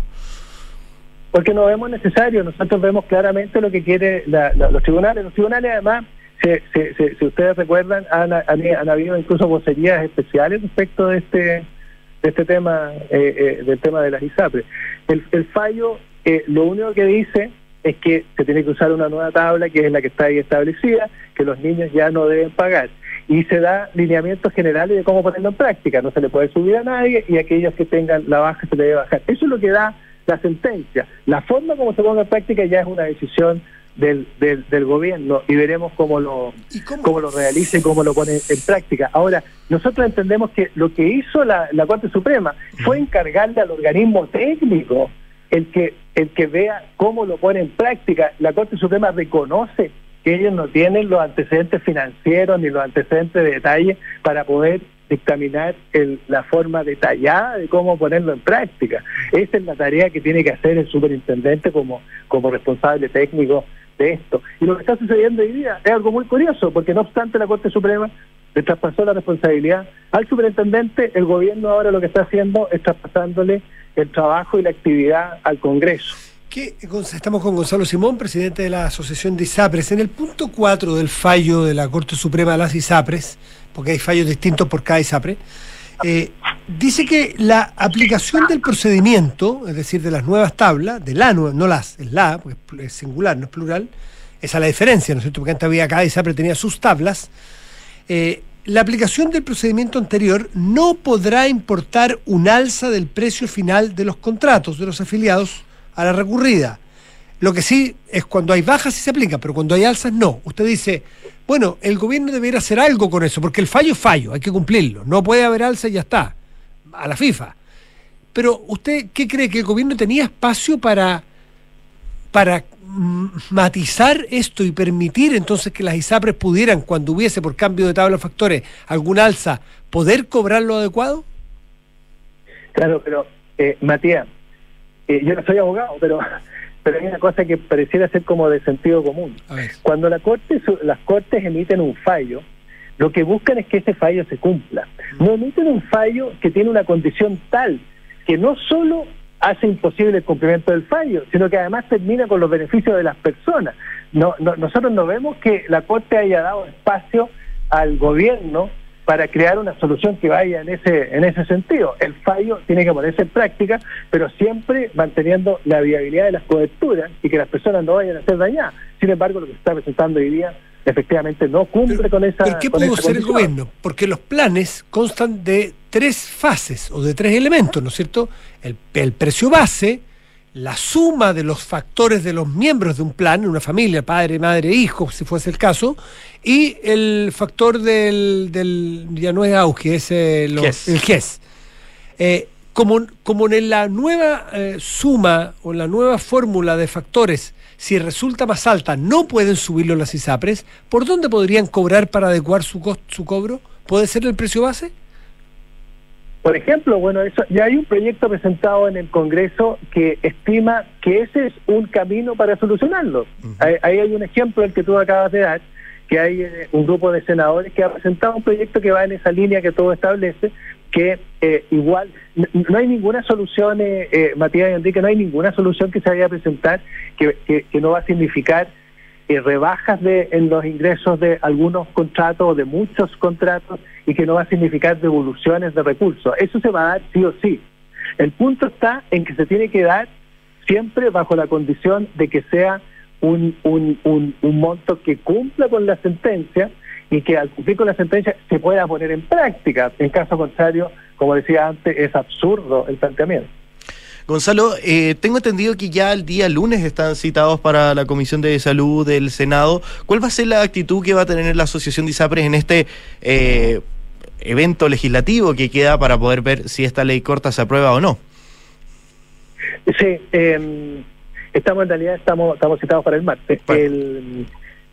Porque no vemos necesario, nosotros vemos claramente lo que quiere la- los tribunales. Los tribunales además, se- se- se- si ustedes recuerdan, han, habido incluso vocerías especiales respecto de este de este tema, eh, eh, del tema de las ISAPRES. El fallo, eh, lo único que dice es que se tiene que usar una nueva tabla, que es la que está ahí establecida, que los niños ya no deben pagar. Y se da lineamientos generales de cómo ponerlo en práctica. No se le puede subir a nadie y aquellos que tengan la baja se le debe bajar. Eso es lo que da la sentencia. La forma como se ponga en práctica ya es una decisión del, del, del gobierno y veremos cómo lo, ¿Y cómo? cómo lo realiza y cómo lo pone en práctica. Ahora, nosotros entendemos que lo que hizo la, la Corte Suprema fue encargarle al organismo técnico el que el que vea cómo lo pone en práctica. La Corte Suprema reconoce que ellos no tienen los antecedentes financieros ni los antecedentes de detalle para poder dictaminar el- la forma detallada de cómo ponerlo en práctica. Esa es la tarea que tiene que hacer el superintendente como, como responsable técnico de esto. Y lo que está sucediendo hoy día es algo muy curioso, porque no obstante la Corte Suprema le traspasó la responsabilidad al superintendente, el gobierno ahora lo que está haciendo es traspasándole el trabajo y la actividad al Congreso. Estamos con Gonzalo Simón, presidente de la Asociación de ISAPRES. En el punto 4 del fallo de la Corte Suprema de las ISAPRES, porque hay fallos distintos por cada ISAPRE, eh, dice que la aplicación del procedimiento, es decir, de las nuevas tablas, de la nueva, no las, es la, porque es singular, no es plural, esa es la diferencia, ¿no es cierto? Porque antes había cada ISAPRE tenía sus tablas. Eh, la aplicación del procedimiento anterior no podrá importar un alza del precio final de los contratos de los afiliados a la recurrida. Lo que sí es cuando hay bajas sí se aplica, pero cuando hay alzas no. Usted dice, bueno, el gobierno debería hacer algo con eso, porque el fallo es fallo, hay que cumplirlo. No puede haber alza y ya está, a la FIFA. Pero usted, ¿qué cree? ¿Que el gobierno tenía espacio para para matizar esto y permitir entonces que las ISAPRES pudieran, cuando hubiese por cambio de tabla de factores alguna alza, poder cobrar lo adecuado? Claro, pero eh, Matías, eh, yo no soy abogado, pero pero hay una cosa que pareciera ser como de sentido común. Cuando la corte, las cortes emiten un fallo, lo que buscan es que ese fallo se cumpla. No emiten un fallo que tiene una condición tal que no solo hace imposible el cumplimiento del fallo, sino que además termina con los beneficios de las personas. No, nosotros no vemos que la Corte haya dado espacio al gobierno para crear una solución que vaya en ese en ese sentido. El fallo tiene que ponerse en práctica, pero siempre manteniendo la viabilidad de las coberturas y que las personas no vayan a ser dañadas. Sin embargo, lo que se está presentando hoy día efectivamente no cumple con esa. ¿Pero qué pudo hacer el gobierno? Porque los planes constan de tres fases o de tres elementos, ¿no es cierto? El, el precio base, la suma de los factores de los miembros de un plan, una familia, padre, madre, hijo, si fuese el caso, y el factor del, del ya no es auge, es el GES. Eh, como, como en la nueva eh, suma o la nueva fórmula de factores, si resulta más alta, no pueden subirlo las ISAPRES, ¿por dónde podrían cobrar para adecuar su, su cobro? ¿Puede ser el precio base? Por ejemplo, bueno, eso, ya hay un proyecto presentado en el Congreso que estima que ese es un camino para solucionarlo. ahí, hay un ejemplo el que tú acabas de dar, que hay eh, un grupo de senadores que ha presentado un proyecto que va en esa línea que todo establece, que eh, igual no hay ninguna solución, eh, eh, Matías y Enrique, no hay ninguna solución que se vaya a presentar que, que, no va a significar rebajas de, en los ingresos de algunos contratos o de muchos contratos y que no va a significar devoluciones de recursos. Eso se va a dar sí o sí. El punto está en que se tiene que dar siempre bajo la condición de que sea un, un, un, un monto que cumpla con la sentencia y que al cumplir con la sentencia se pueda poner en práctica. En caso contrario, como decía antes, es absurdo el planteamiento. Gonzalo, eh, tengo entendido que ya el día lunes están citados para la Comisión de Salud del Senado. ¿Cuál va a ser la actitud que va a tener la Asociación de ISAPRES en este eh, evento legislativo que queda para poder ver si esta ley corta se aprueba o no? Sí, em, estamos en realidad estamos estamos citados para el martes. El,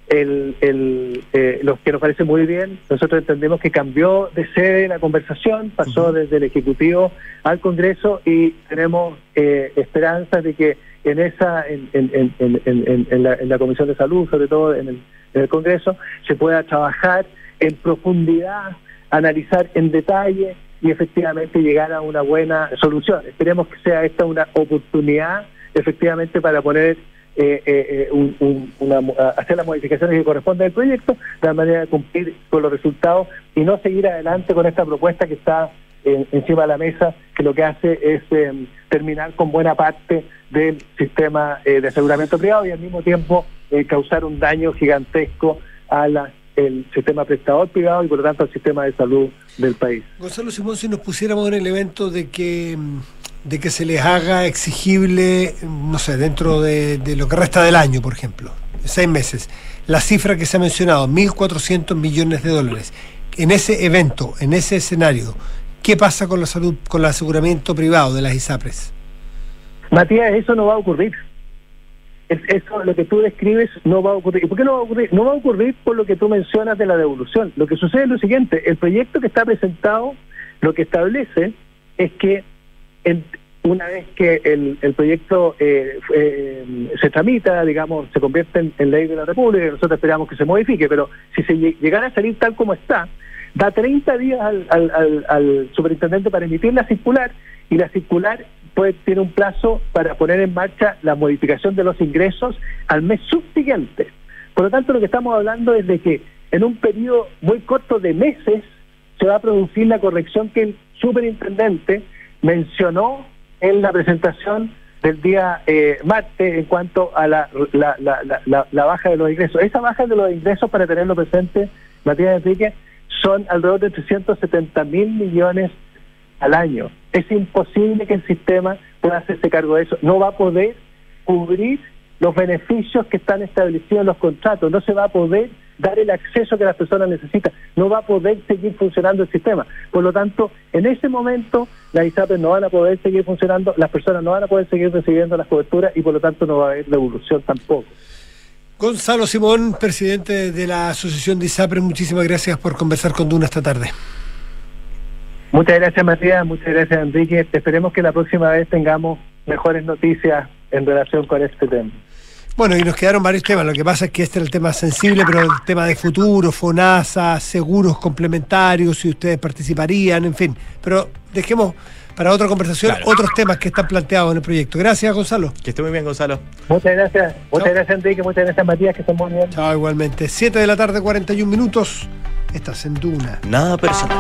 el, el, eh, lo que nos parece muy bien. Nosotros entendemos que cambió de sede la conversación, pasó desde el Ejecutivo al Congreso y tenemos eh, esperanzas de que en esa en, en, en, en, la, en la Comisión de Salud, sobre todo en el, en el Congreso, se pueda trabajar en profundidad, analizar en detalle y efectivamente llegar a una buena solución. Esperemos que sea esta una oportunidad efectivamente para poner eh, eh, un, una, hacer las modificaciones que corresponden al proyecto, de manera de cumplir con los resultados y no seguir adelante con esta propuesta que está encima de la mesa, que lo que hace es em, terminar con buena parte del sistema eh, de aseguramiento privado y al mismo tiempo eh, causar un daño gigantesco a el sistema prestador privado y por lo tanto al sistema de salud del país. Gonzalo Simón, si nos pusiéramos en el evento de que em, de que se les haga exigible, no sé, dentro de, lo que resta del año, por ejemplo, seis meses, la cifra que se ha mencionado, 1.400 millones de dólares. En ese evento, en ese escenario, ¿qué pasa con la salud, con el aseguramiento privado de las ISAPRES? Matías, eso no va a ocurrir. Eso, lo que tú describes, no va a ocurrir. ¿Y por qué no va a ocurrir? No va a ocurrir por lo que tú mencionas de la devolución. Lo que sucede es lo siguiente, el proyecto que está presentado lo que establece es que una vez que el, el proyecto eh, eh, se tramita, digamos, se convierte en, ley de la República, nosotros esperamos que se modifique, pero si se llegara a salir tal como está, da 30 días al, al, al, superintendente para emitir la circular y la circular tiene un plazo para poner en marcha la modificación de los ingresos al mes subsiguiente. Por lo tanto, lo que estamos hablando es de que en un periodo muy corto de meses se va a producir la corrección que el superintendente mencionó en la presentación del día eh, martes en cuanto a la, la, baja de los ingresos. Esa baja de los ingresos, para tenerlo presente, Matías Enrique, son alrededor de 370 mil millones al año. Es imposible que el sistema pueda hacerse cargo de eso. No va a poder cubrir los beneficios que están establecidos en los contratos. No se va a poder dar el acceso que las personas necesitan. No va a poder seguir funcionando el sistema. Por lo tanto, en ese momento las ISAPRES no van a poder seguir funcionando, las personas no van a poder seguir recibiendo las coberturas y por lo tanto no va a haber devolución tampoco. Gonzalo Simón, presidente de la Asociación de ISAPRES, muchísimas gracias por conversar con Duna esta tarde. Muchas gracias Matías, muchas gracias Enrique. Esperemos que la próxima vez tengamos mejores noticias en relación con este tema. Bueno, y nos quedaron varios temas. Lo que pasa es que este era el tema sensible, pero el tema de futuro, FONASA, seguros complementarios, si ustedes participarían, en fin. Pero dejemos para otra conversación otros temas que están planteados en el proyecto. Gracias, Gonzalo. Que esté muy bien, Gonzalo. Muchas gracias. Muchas gracias, Enrique. Muchas gracias, Matías, que estén muy bien. Chao, igualmente. 7 de la tarde, 41 minutos. Estás en Duna. Nada personal.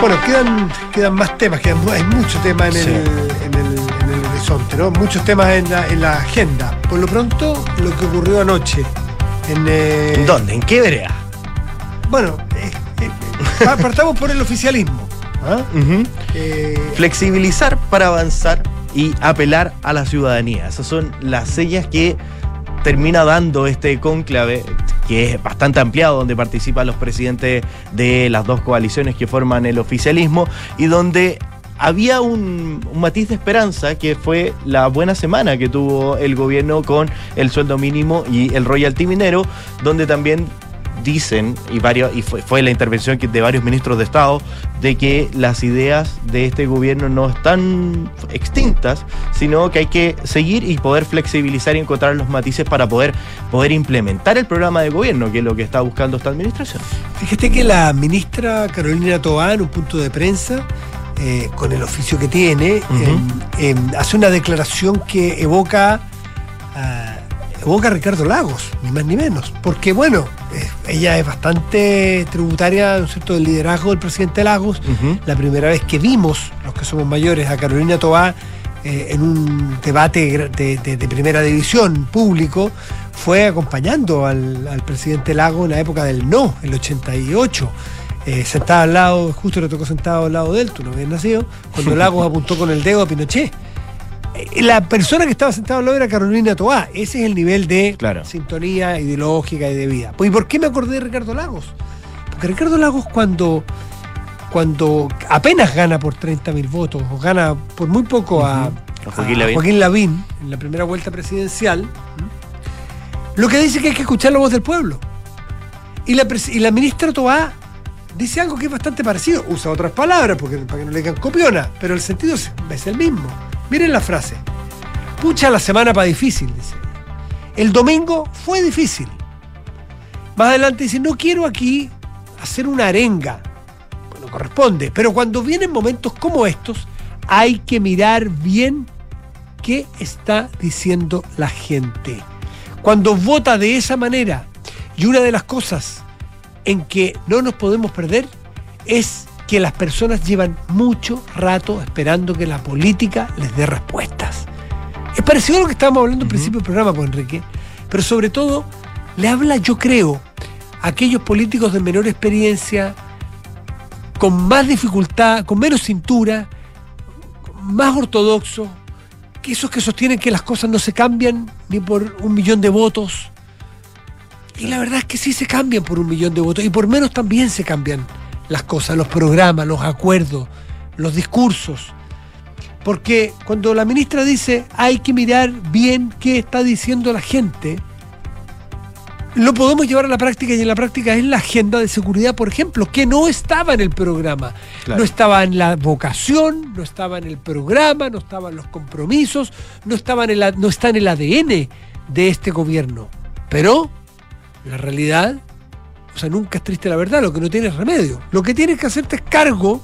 Bueno, quedan, quedan más temas, quedan, hay mucho tema en, el, horizonte, ¿no? Muchos temas en la, en la agenda. Por lo pronto, lo que ocurrió anoche. ¿En eh, dónde? ¿En qué vereda? Bueno, eh, eh, partamos por el oficialismo. ¿ah? Flexibilizar para avanzar y apelar a la ciudadanía. Esas son las sellas que termina dando este cónclave que es bastante ampliado, donde participan los presidentes de las dos coaliciones que forman el oficialismo y donde había un, matiz de esperanza que fue la buena semana que tuvo el gobierno con el sueldo mínimo y el royalty minero, donde también dicen, y, varios, y fue, la intervención de varios ministros de Estado, de que las ideas de este gobierno no están extintas, sino que hay que seguir y poder flexibilizar y encontrar los matices para poder, poder implementar el programa de gobierno, que es lo que está buscando esta administración. Fíjate que la ministra Carolina Toá, en un punto de prensa, eh, con el oficio que tiene, hace una declaración que evoca evoca a Ricardo Lagos, ni más ni menos. Porque, bueno, ella es bastante tributaria ¿no cierto? del liderazgo del presidente Lagos. La primera vez que vimos, los que somos mayores, a Carolina Tobá eh, en un debate de, primera división público, fue acompañando al, presidente Lagos en la época del no, el 88. Eh, sentada al lado, justo le tocó sentado al lado de él, tú no habías nacido, cuando Lagos apuntó con el dedo a Pinochet. Eh, la persona que estaba sentada al lado era Carolina Toá. Ese es el nivel de sintonía ideológica y de vida. ¿Y por qué me acordé de Ricardo Lagos? Porque Ricardo Lagos cuando, cuando apenas gana por 30.000 votos o gana por muy poco a, Joaquín, Lavín. en la primera vuelta presidencial, lo que dice que hay que escuchar la voz del pueblo. Y la, y la ministra Toá dice algo que es bastante parecido. Usa otras palabras porque, para que no le digan copiona, pero el sentido es el mismo. Miren la frase. Pucha la semana para difícil, dice. El domingo fue difícil. Más adelante dice, no quiero aquí hacer una arenga. Bueno, corresponde. Pero cuando vienen momentos como estos, hay que mirar bien qué está diciendo la gente. Cuando vota de esa manera, y una de las cosas en que no nos podemos perder es que las personas llevan mucho rato esperando que la política les dé respuestas. Es parecido a lo que estábamos hablando al principio del programa, con pues, Enrique, pero sobre todo le habla, yo creo, a aquellos políticos de menor experiencia, con más dificultad, con menos cintura, más ortodoxos, que esos que sostienen que las cosas no se cambian ni por un millón de votos. Y la verdad es que sí se cambian por un millón de votos, y por menos también se cambian las cosas, los programas, los acuerdos, los discursos. Porque cuando la ministra dice hay que mirar bien qué está diciendo la gente, lo podemos llevar a la práctica y en la práctica es la agenda de seguridad, por ejemplo, que no estaba en el programa, no estaba en la vocación, no estaba en el programa, no estaba en los compromisos, no, estaba en el, no está en el ADN de este gobierno. Pero la realidad o sea, nunca es triste la verdad, lo que no tiene remedio. Lo que tienes que hacerte es cargo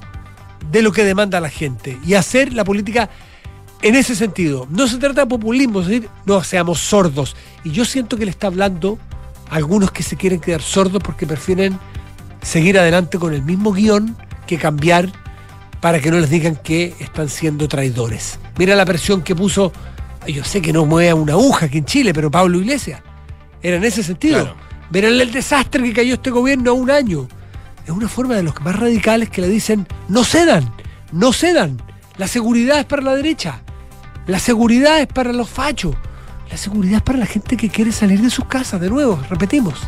de lo que demanda la gente y hacer la política en ese sentido. No se trata de populismo, es decir, no seamos sordos. Y yo siento que le está hablando a algunos que se quieren quedar sordos porque prefieren seguir adelante con el mismo guion que cambiar para que no les digan que están siendo traidores. Mira la presión que puso, yo sé que no mueve una aguja aquí en Chile, pero Pablo Iglesias. Era en ese sentido. Verán el desastre que cayó este gobierno a un año. Es una forma de los más radicales que le dicen, no cedan, no cedan. La seguridad es para la derecha. La seguridad es para los fachos. La seguridad es para la gente que quiere salir de sus casas, de nuevo, repetimos.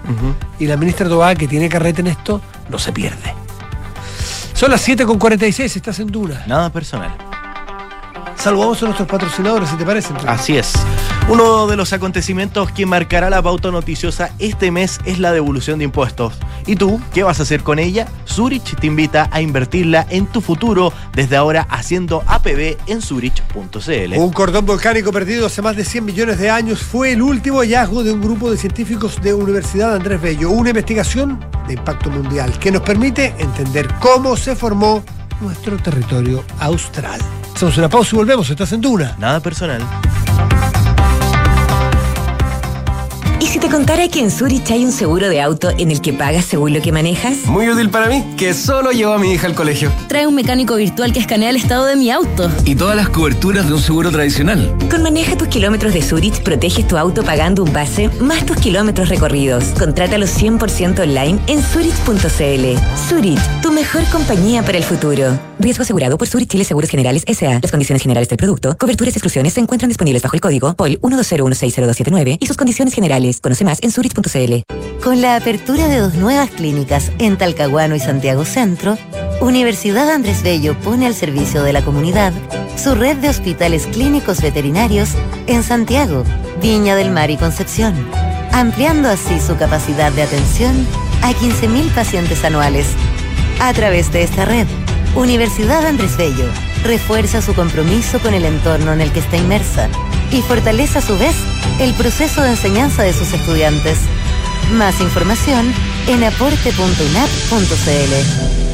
Y la ministra Tobá, que tiene carrete en esto, no se pierde. Son las 7.46, estás en Duna. Nada personal. Saludamos a nuestros patrocinadores, si te parece. Así es. Uno de los acontecimientos que marcará la pauta noticiosa este mes es la devolución de impuestos. ¿Y tú qué vas a hacer con ella? Zurich te invita a invertirla en tu futuro desde ahora haciendo APB en zurich.cl. Un cordón volcánico perdido hace más de 100 millones de años fue el último hallazgo de un grupo de científicos de Universidad Andrés Bello, una investigación de impacto mundial que nos permite entender cómo se formó nuestro territorio austral. Hacemos una pausa y volvemos, estás en Duna. Nada personal. Si te contara que en Zurich hay un seguro de auto en el que pagas según lo que manejas? Muy útil para mí, que solo llevo a mi hija al colegio. Trae un mecánico virtual que escanea el estado de mi auto. Y todas las coberturas de un seguro tradicional. Con Maneja tus kilómetros de Zurich, proteges tu auto pagando un base más tus kilómetros recorridos. Contrátalo 100% online en zurich.cl. Zurich, tu mejor compañía para el futuro. Riesgo asegurado por Zurich Chile Seguros Generales S.A. Las condiciones generales del producto, coberturas y exclusiones se encuentran disponibles bajo el código POL 120160279 y sus condiciones generales. Conoce más en zurich.cl. Con la apertura de dos nuevas clínicas en Talcahuano y Santiago Centro, Universidad Andrés Bello pone al servicio de la comunidad su red de hospitales clínicos veterinarios en Santiago, Viña del Mar y Concepción, ampliando así su capacidad de atención a 15.000 pacientes anuales. A través de esta red, Universidad Andrés Bello refuerza su compromiso con el entorno en el que está inmersa y fortalece a su vez el proceso de enseñanza de sus estudiantes. Más información en aporte.unap.cl.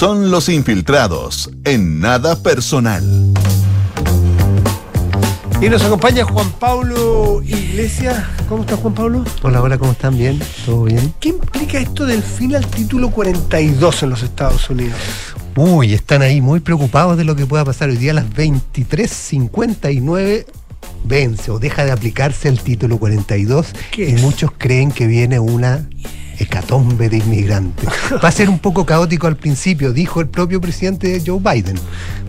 Son los infiltrados en nada personal. Y nos acompaña Juan Pablo Iglesias. ¿Cómo está Juan Pablo? Hola, hola, ¿cómo están? ¿Bien? ¿Todo bien? ¿Qué implica esto del fin al título 42 en los Estados Unidos? Uy, están ahí muy preocupados de lo que pueda pasar hoy día a las 23.59 vence o deja de aplicarse el título 42 ¿Qué y es? muchos creen que viene una hecatombe de inmigrantes. Va a ser un poco caótico al principio, dijo el propio presidente Joe Biden.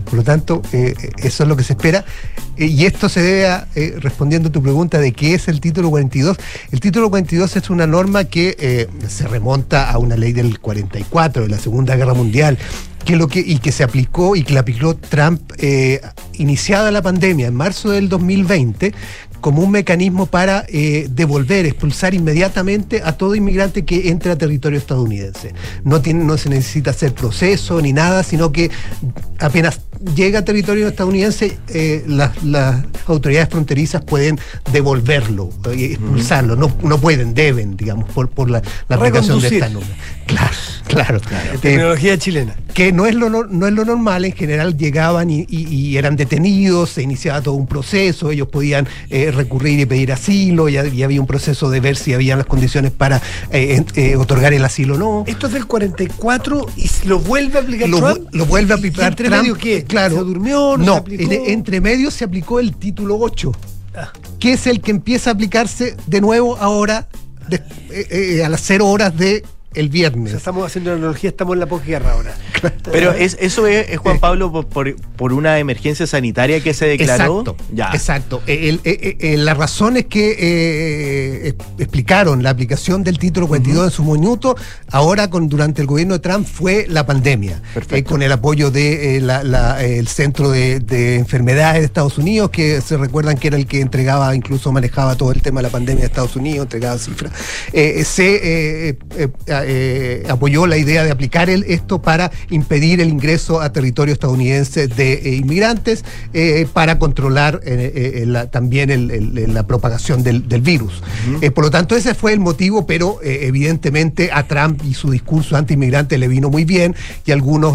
Por lo tanto, eh, eso es lo que se espera. Eh, y esto se debe a, eh, respondiendo a tu pregunta de qué es el título 42. El título 42 es una norma que eh, se remonta a una ley del 44, de la Segunda Guerra Mundial, que lo que, y que se aplicó y que la aplicó Trump eh, iniciada la pandemia en marzo del 2020 como un mecanismo para eh, devolver, expulsar inmediatamente a todo inmigrante que entre a territorio estadounidense. No, tiene, no se necesita hacer proceso ni nada, sino que apenas llega a territorio estadounidense, eh, las, las autoridades fronterizas pueden devolverlo, eh, expulsarlo. No, no pueden, deben, digamos, por, por la, la aplicación de esta norma. Claro, claro. Eh, Tecnología chilena. que no es lo, no, es lo normal, en general llegaban y, y- y eran detenidos, se iniciaba todo un proceso, ellos podían eh, recurrir y pedir asilo, y, y había un proceso de ver si habían las condiciones para eh, eh, otorgar el asilo o no. Esto es del 44 y si lo vuelve a aplicar Lo, Trump. lo vuelve a ¿Y aplicar entre Trump, medio qué? Claro. ¿Se durmió? ¿No, No, se aplicó? en- entre medio se aplicó el título 8, Ah. que es el que empieza a aplicarse de nuevo ahora de- eh, eh, a las cero horas de el viernes. estamos haciendo una analogía, estamos en la posguerra ahora. Pero es, eso es, es, Juan Pablo por, por, una emergencia sanitaria que se declaró. Exacto, Ya. exacto. Eh, el- eh, eh, la razón es que eh, explicaron la aplicación del título 42 en su minuto, ahora con durante el gobierno de Trump fue la pandemia. Eh, con el apoyo del de, eh, la- la- el Centro de, de Enfermedades de Estados Unidos, que se recuerdan que era el que entregaba, incluso manejaba todo el tema de la pandemia de Estados Unidos, entregaba cifras. Se apoyó la idea de aplicar el- esto para impedir el ingreso a territorio estadounidense de eh, inmigrantes eh, para controlar eh, la- también el- el- la propagación del, del virus. Por lo tanto, ese fue el motivo, pero evidentemente a Trump y su discurso anti-inmigrante le vino muy bien y algunos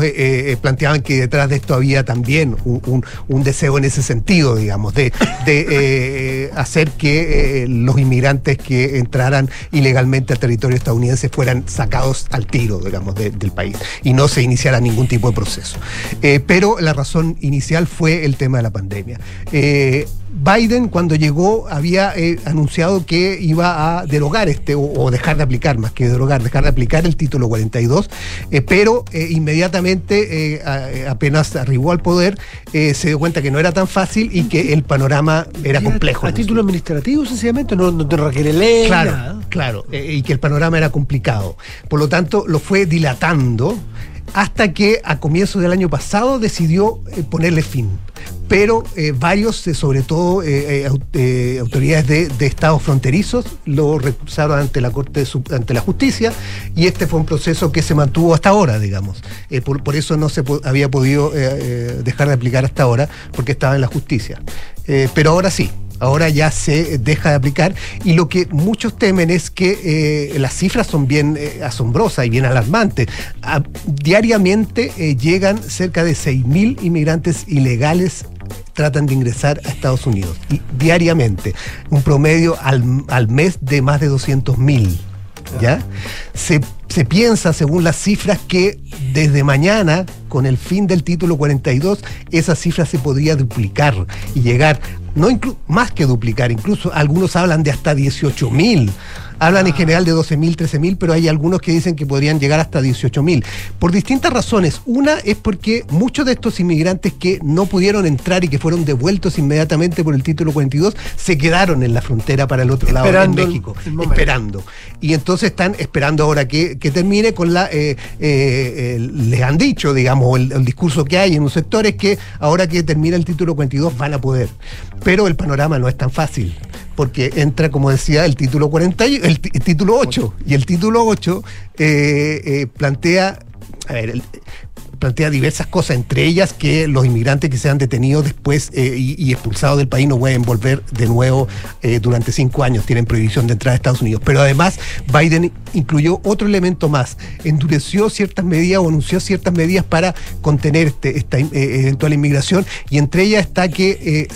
planteaban que detrás de esto había también un, un- un deseo en ese sentido, digamos, de, de, hacer que los inmigrantes que entraran ilegalmente al territorio estadounidense fueran sacados al tiro, digamos, de- del país y no se iniciara ningún tipo de proceso. Eh, pero la razón inicial fue el tema de la pandemia. Eh, Biden cuando llegó había eh, anunciado que iba a derogar este o, o dejar de aplicar, más que derogar, dejar de aplicar el título 42, eh, pero eh, inmediatamente a- apenas arribó al poder se dio cuenta que no era tan fácil y que el panorama era complejo. A título administrativo, sencillamente, no, no te requiere ley. Claro, nada. claro, y que el panorama era complicado. Por lo tanto, lo fue dilatando hasta que a comienzos del año pasado decidió eh, ponerle fin. Pero eh, varios, eh, sobre todo au- autoridades de, estados fronterizos, lo recusaron ante la Corte, ante la Justicia, y este fue un proceso que se mantuvo hasta ahora, digamos. Por, eso no se había podido dejar de aplicar hasta ahora, porque estaba en la justicia. Pero ahora sí, ahora ya se deja de aplicar. Y lo que muchos temen es que eh, las cifras son bien eh, asombrosas y bien alarmantes. Diariamente eh, llegan cerca de 6.000 inmigrantes ilegales tratan de ingresar a Estados Unidos. Y diariamente un promedio al, al mes de más de 200.000 ¿ya? Se, se piensa, según las cifras, que desde mañana, con el fin del título 42, esa cifra se podría duplicar y llegar, no más que duplicar, incluso algunos hablan de hasta 18 mil. Hablan en general de 12 mil, 13 mil, pero hay algunos que dicen que podrían llegar hasta 18 mil. Por distintas razones. Una es porque muchos de estos inmigrantes que no pudieron entrar y que fueron devueltos inmediatamente por el título 42 se quedaron en la frontera para el otro lado, en Esperando México, esperando. Y entonces están esperando ahora que, que termine con la... eh, eh, eh, les han dicho, digamos, el, el discurso que hay en un sector es que ahora que termina el título 42 van a poder. Pero el panorama no es tan fácil, porque entra, como decía, el título 40, y- el, título 8. Y el título 8 eh, eh, plantea... A ver, el- plantea diversas cosas, entre ellas que los inmigrantes que sean detenidos después eh, y, y expulsados del país no pueden volver de nuevo eh, durante cinco años, tienen prohibición de entrar a Estados Unidos. Pero además Biden incluyó otro elemento más, endureció ciertas medidas o anunció ciertas medidas para contener este- esta eh, eventual inmigración y entre ellas está que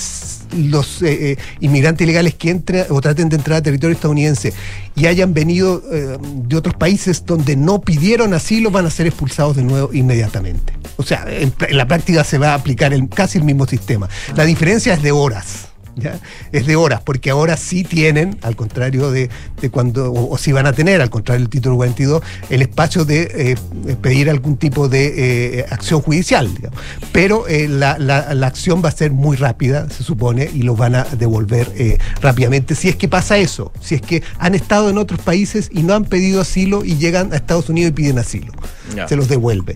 los eh, eh, inmigrantes ilegales que entren o traten de entrar a territorio estadounidense y hayan venido eh, de otros países donde no pidieron asilo van a ser expulsados de nuevo inmediatamente. O sea, en, la práctica se va a aplicar casi el mismo sistema. La diferencia es de horas. ¿Ya? Es de horas, porque ahora sí tienen, al contrario de, de cuando, o, o sí van a tener, al contrario del título 42, el espacio de eh, pedir algún tipo de eh, acción judicial. digamos. Pero eh, la, la- la acción va a ser muy rápida, se supone, y los van a devolver eh, rápidamente. Si es que pasa eso, si es que han estado en otros países y no han pedido asilo y llegan a Estados Unidos y piden asilo, se los devuelve.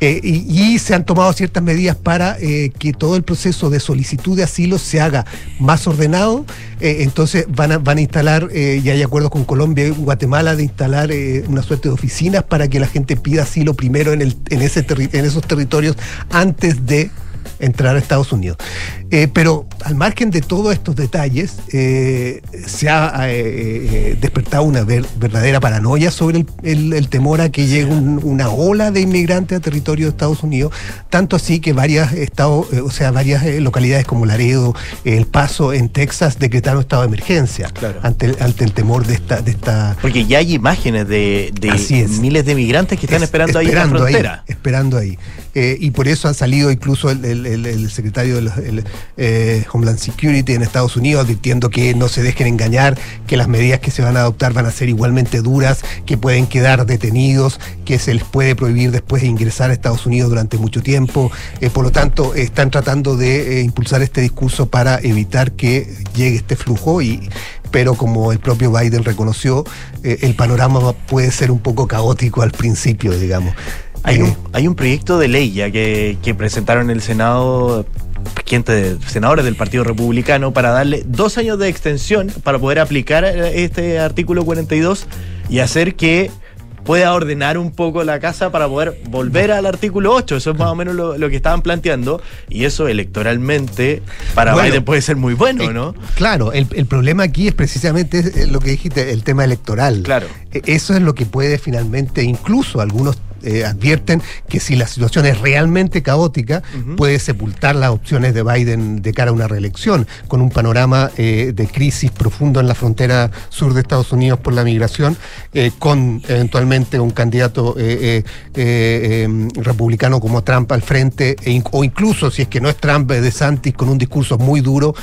Eh, y, se han tomado ciertas medidas para eh, que todo el proceso de solicitud de asilo se haga más ordenado. Eh, entonces van a, van a instalar, eh, y hay acuerdos con Colombia y Guatemala de instalar eh, una suerte de oficinas para que la gente pida asilo primero en, el, en, ese en esos territorios antes de entrar a Estados Unidos. Eh, pero al margen de todos estos detalles, eh, se ha eh, eh, despertado una ver- verdadera paranoia sobre el, el- el temor a que llegue un- una ola de inmigrantes a territorio de Estados Unidos, tanto así que varias estados, eh, o sea, varias localidades como Laredo, El Paso, en Texas, decretaron estado de emergencia Claro. ante, el, ante el temor de esta, de esta Porque ya hay imágenes de, miles de migrantes que están Es- esperando ahí en la frontera. esperando ahí. Eh, y por eso han salido incluso el, el- secretario del Homeland Security en Estados Unidos advirtiendo que no se dejen engañar, que las medidas que se van a adoptar van a ser igualmente duras, que pueden quedar detenidos, que se les puede prohibir después de ingresar a Estados Unidos durante mucho tiempo. Eh, por lo tanto, están tratando de eh, impulsar este discurso para evitar que llegue este flujo y pero como el propio Biden reconoció, eh, el panorama puede ser un poco caótico al principio, digamos. Hay, Eh, un, hay un proyecto de ley ya que, que presentaron en el Senado de senadores del Partido Republicano para darle dos años de extensión para poder aplicar eh, este artículo 42 y hacer que pueda ordenar un poco la casa para poder volver al artículo 8. Eso es más o menos lo, lo que estaban planteando. Y eso electoralmente para Bueno, Biden puede ser muy bueno, eh, ¿no? Claro, el, el problema aquí es precisamente lo que dijiste, el tema electoral. Claro. Eh, Eso es lo que puede finalmente, incluso algunos eh, advierten que si la situación es realmente caótica, puede sepultar las opciones de Biden de cara a una reelección, con un panorama eh, de crisis profundo en la frontera sur de Estados Unidos por la migración, eh, con eventualmente un candidato eh, republicano como Trump al frente, e o incluso si es que no es Trump, de Santis con un discurso muy duro,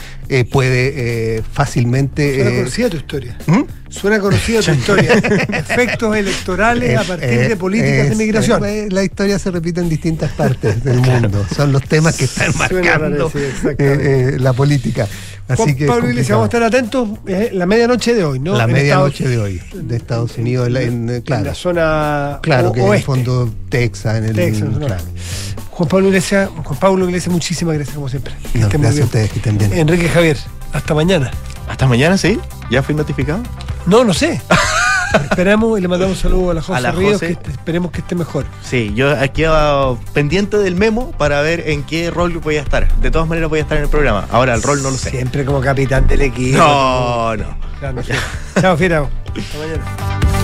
puede fácilmente... Eh, conocida tu historia. ¿Mm? Suena conocida tu historia. Efectos electorales a partir Eh, de políticas de es- migración. eh, la historia se repite en distintas partes del mundo. Son los temas que están marcando parecido, eh, eh, la política. Así Juan que Pablo Iglesias, vamos a estar atentos. eh, la medianoche de hoy, ¿no? la En medianoche de hoy de Estados Unidos, en, la- en, eh, En claro, la zona claro o- que en el oeste. fondo Texas, en el Texas, ¿no? claro. Juan Pablo Iglesias, Juan Pablo Iglesias, muchísimas gracias como siempre. Que No, estén muy gracias a ustedes que estén bien. Enrique Javier, hasta mañana. Hasta mañana, ¿sí? ¿Ya fui notificado? No, no sé. Esperamos y le mandamos un saludo a la José A la Ríos, José. que esperemos que esté mejor. Sí, yo aquí pendiente del memo para ver en qué rol voy a estar. De todas maneras voy a estar en el programa. Ahora el rol no lo sé. Siempre como capitán del equipo. No, no. Chao, Fiera. Hasta mañana.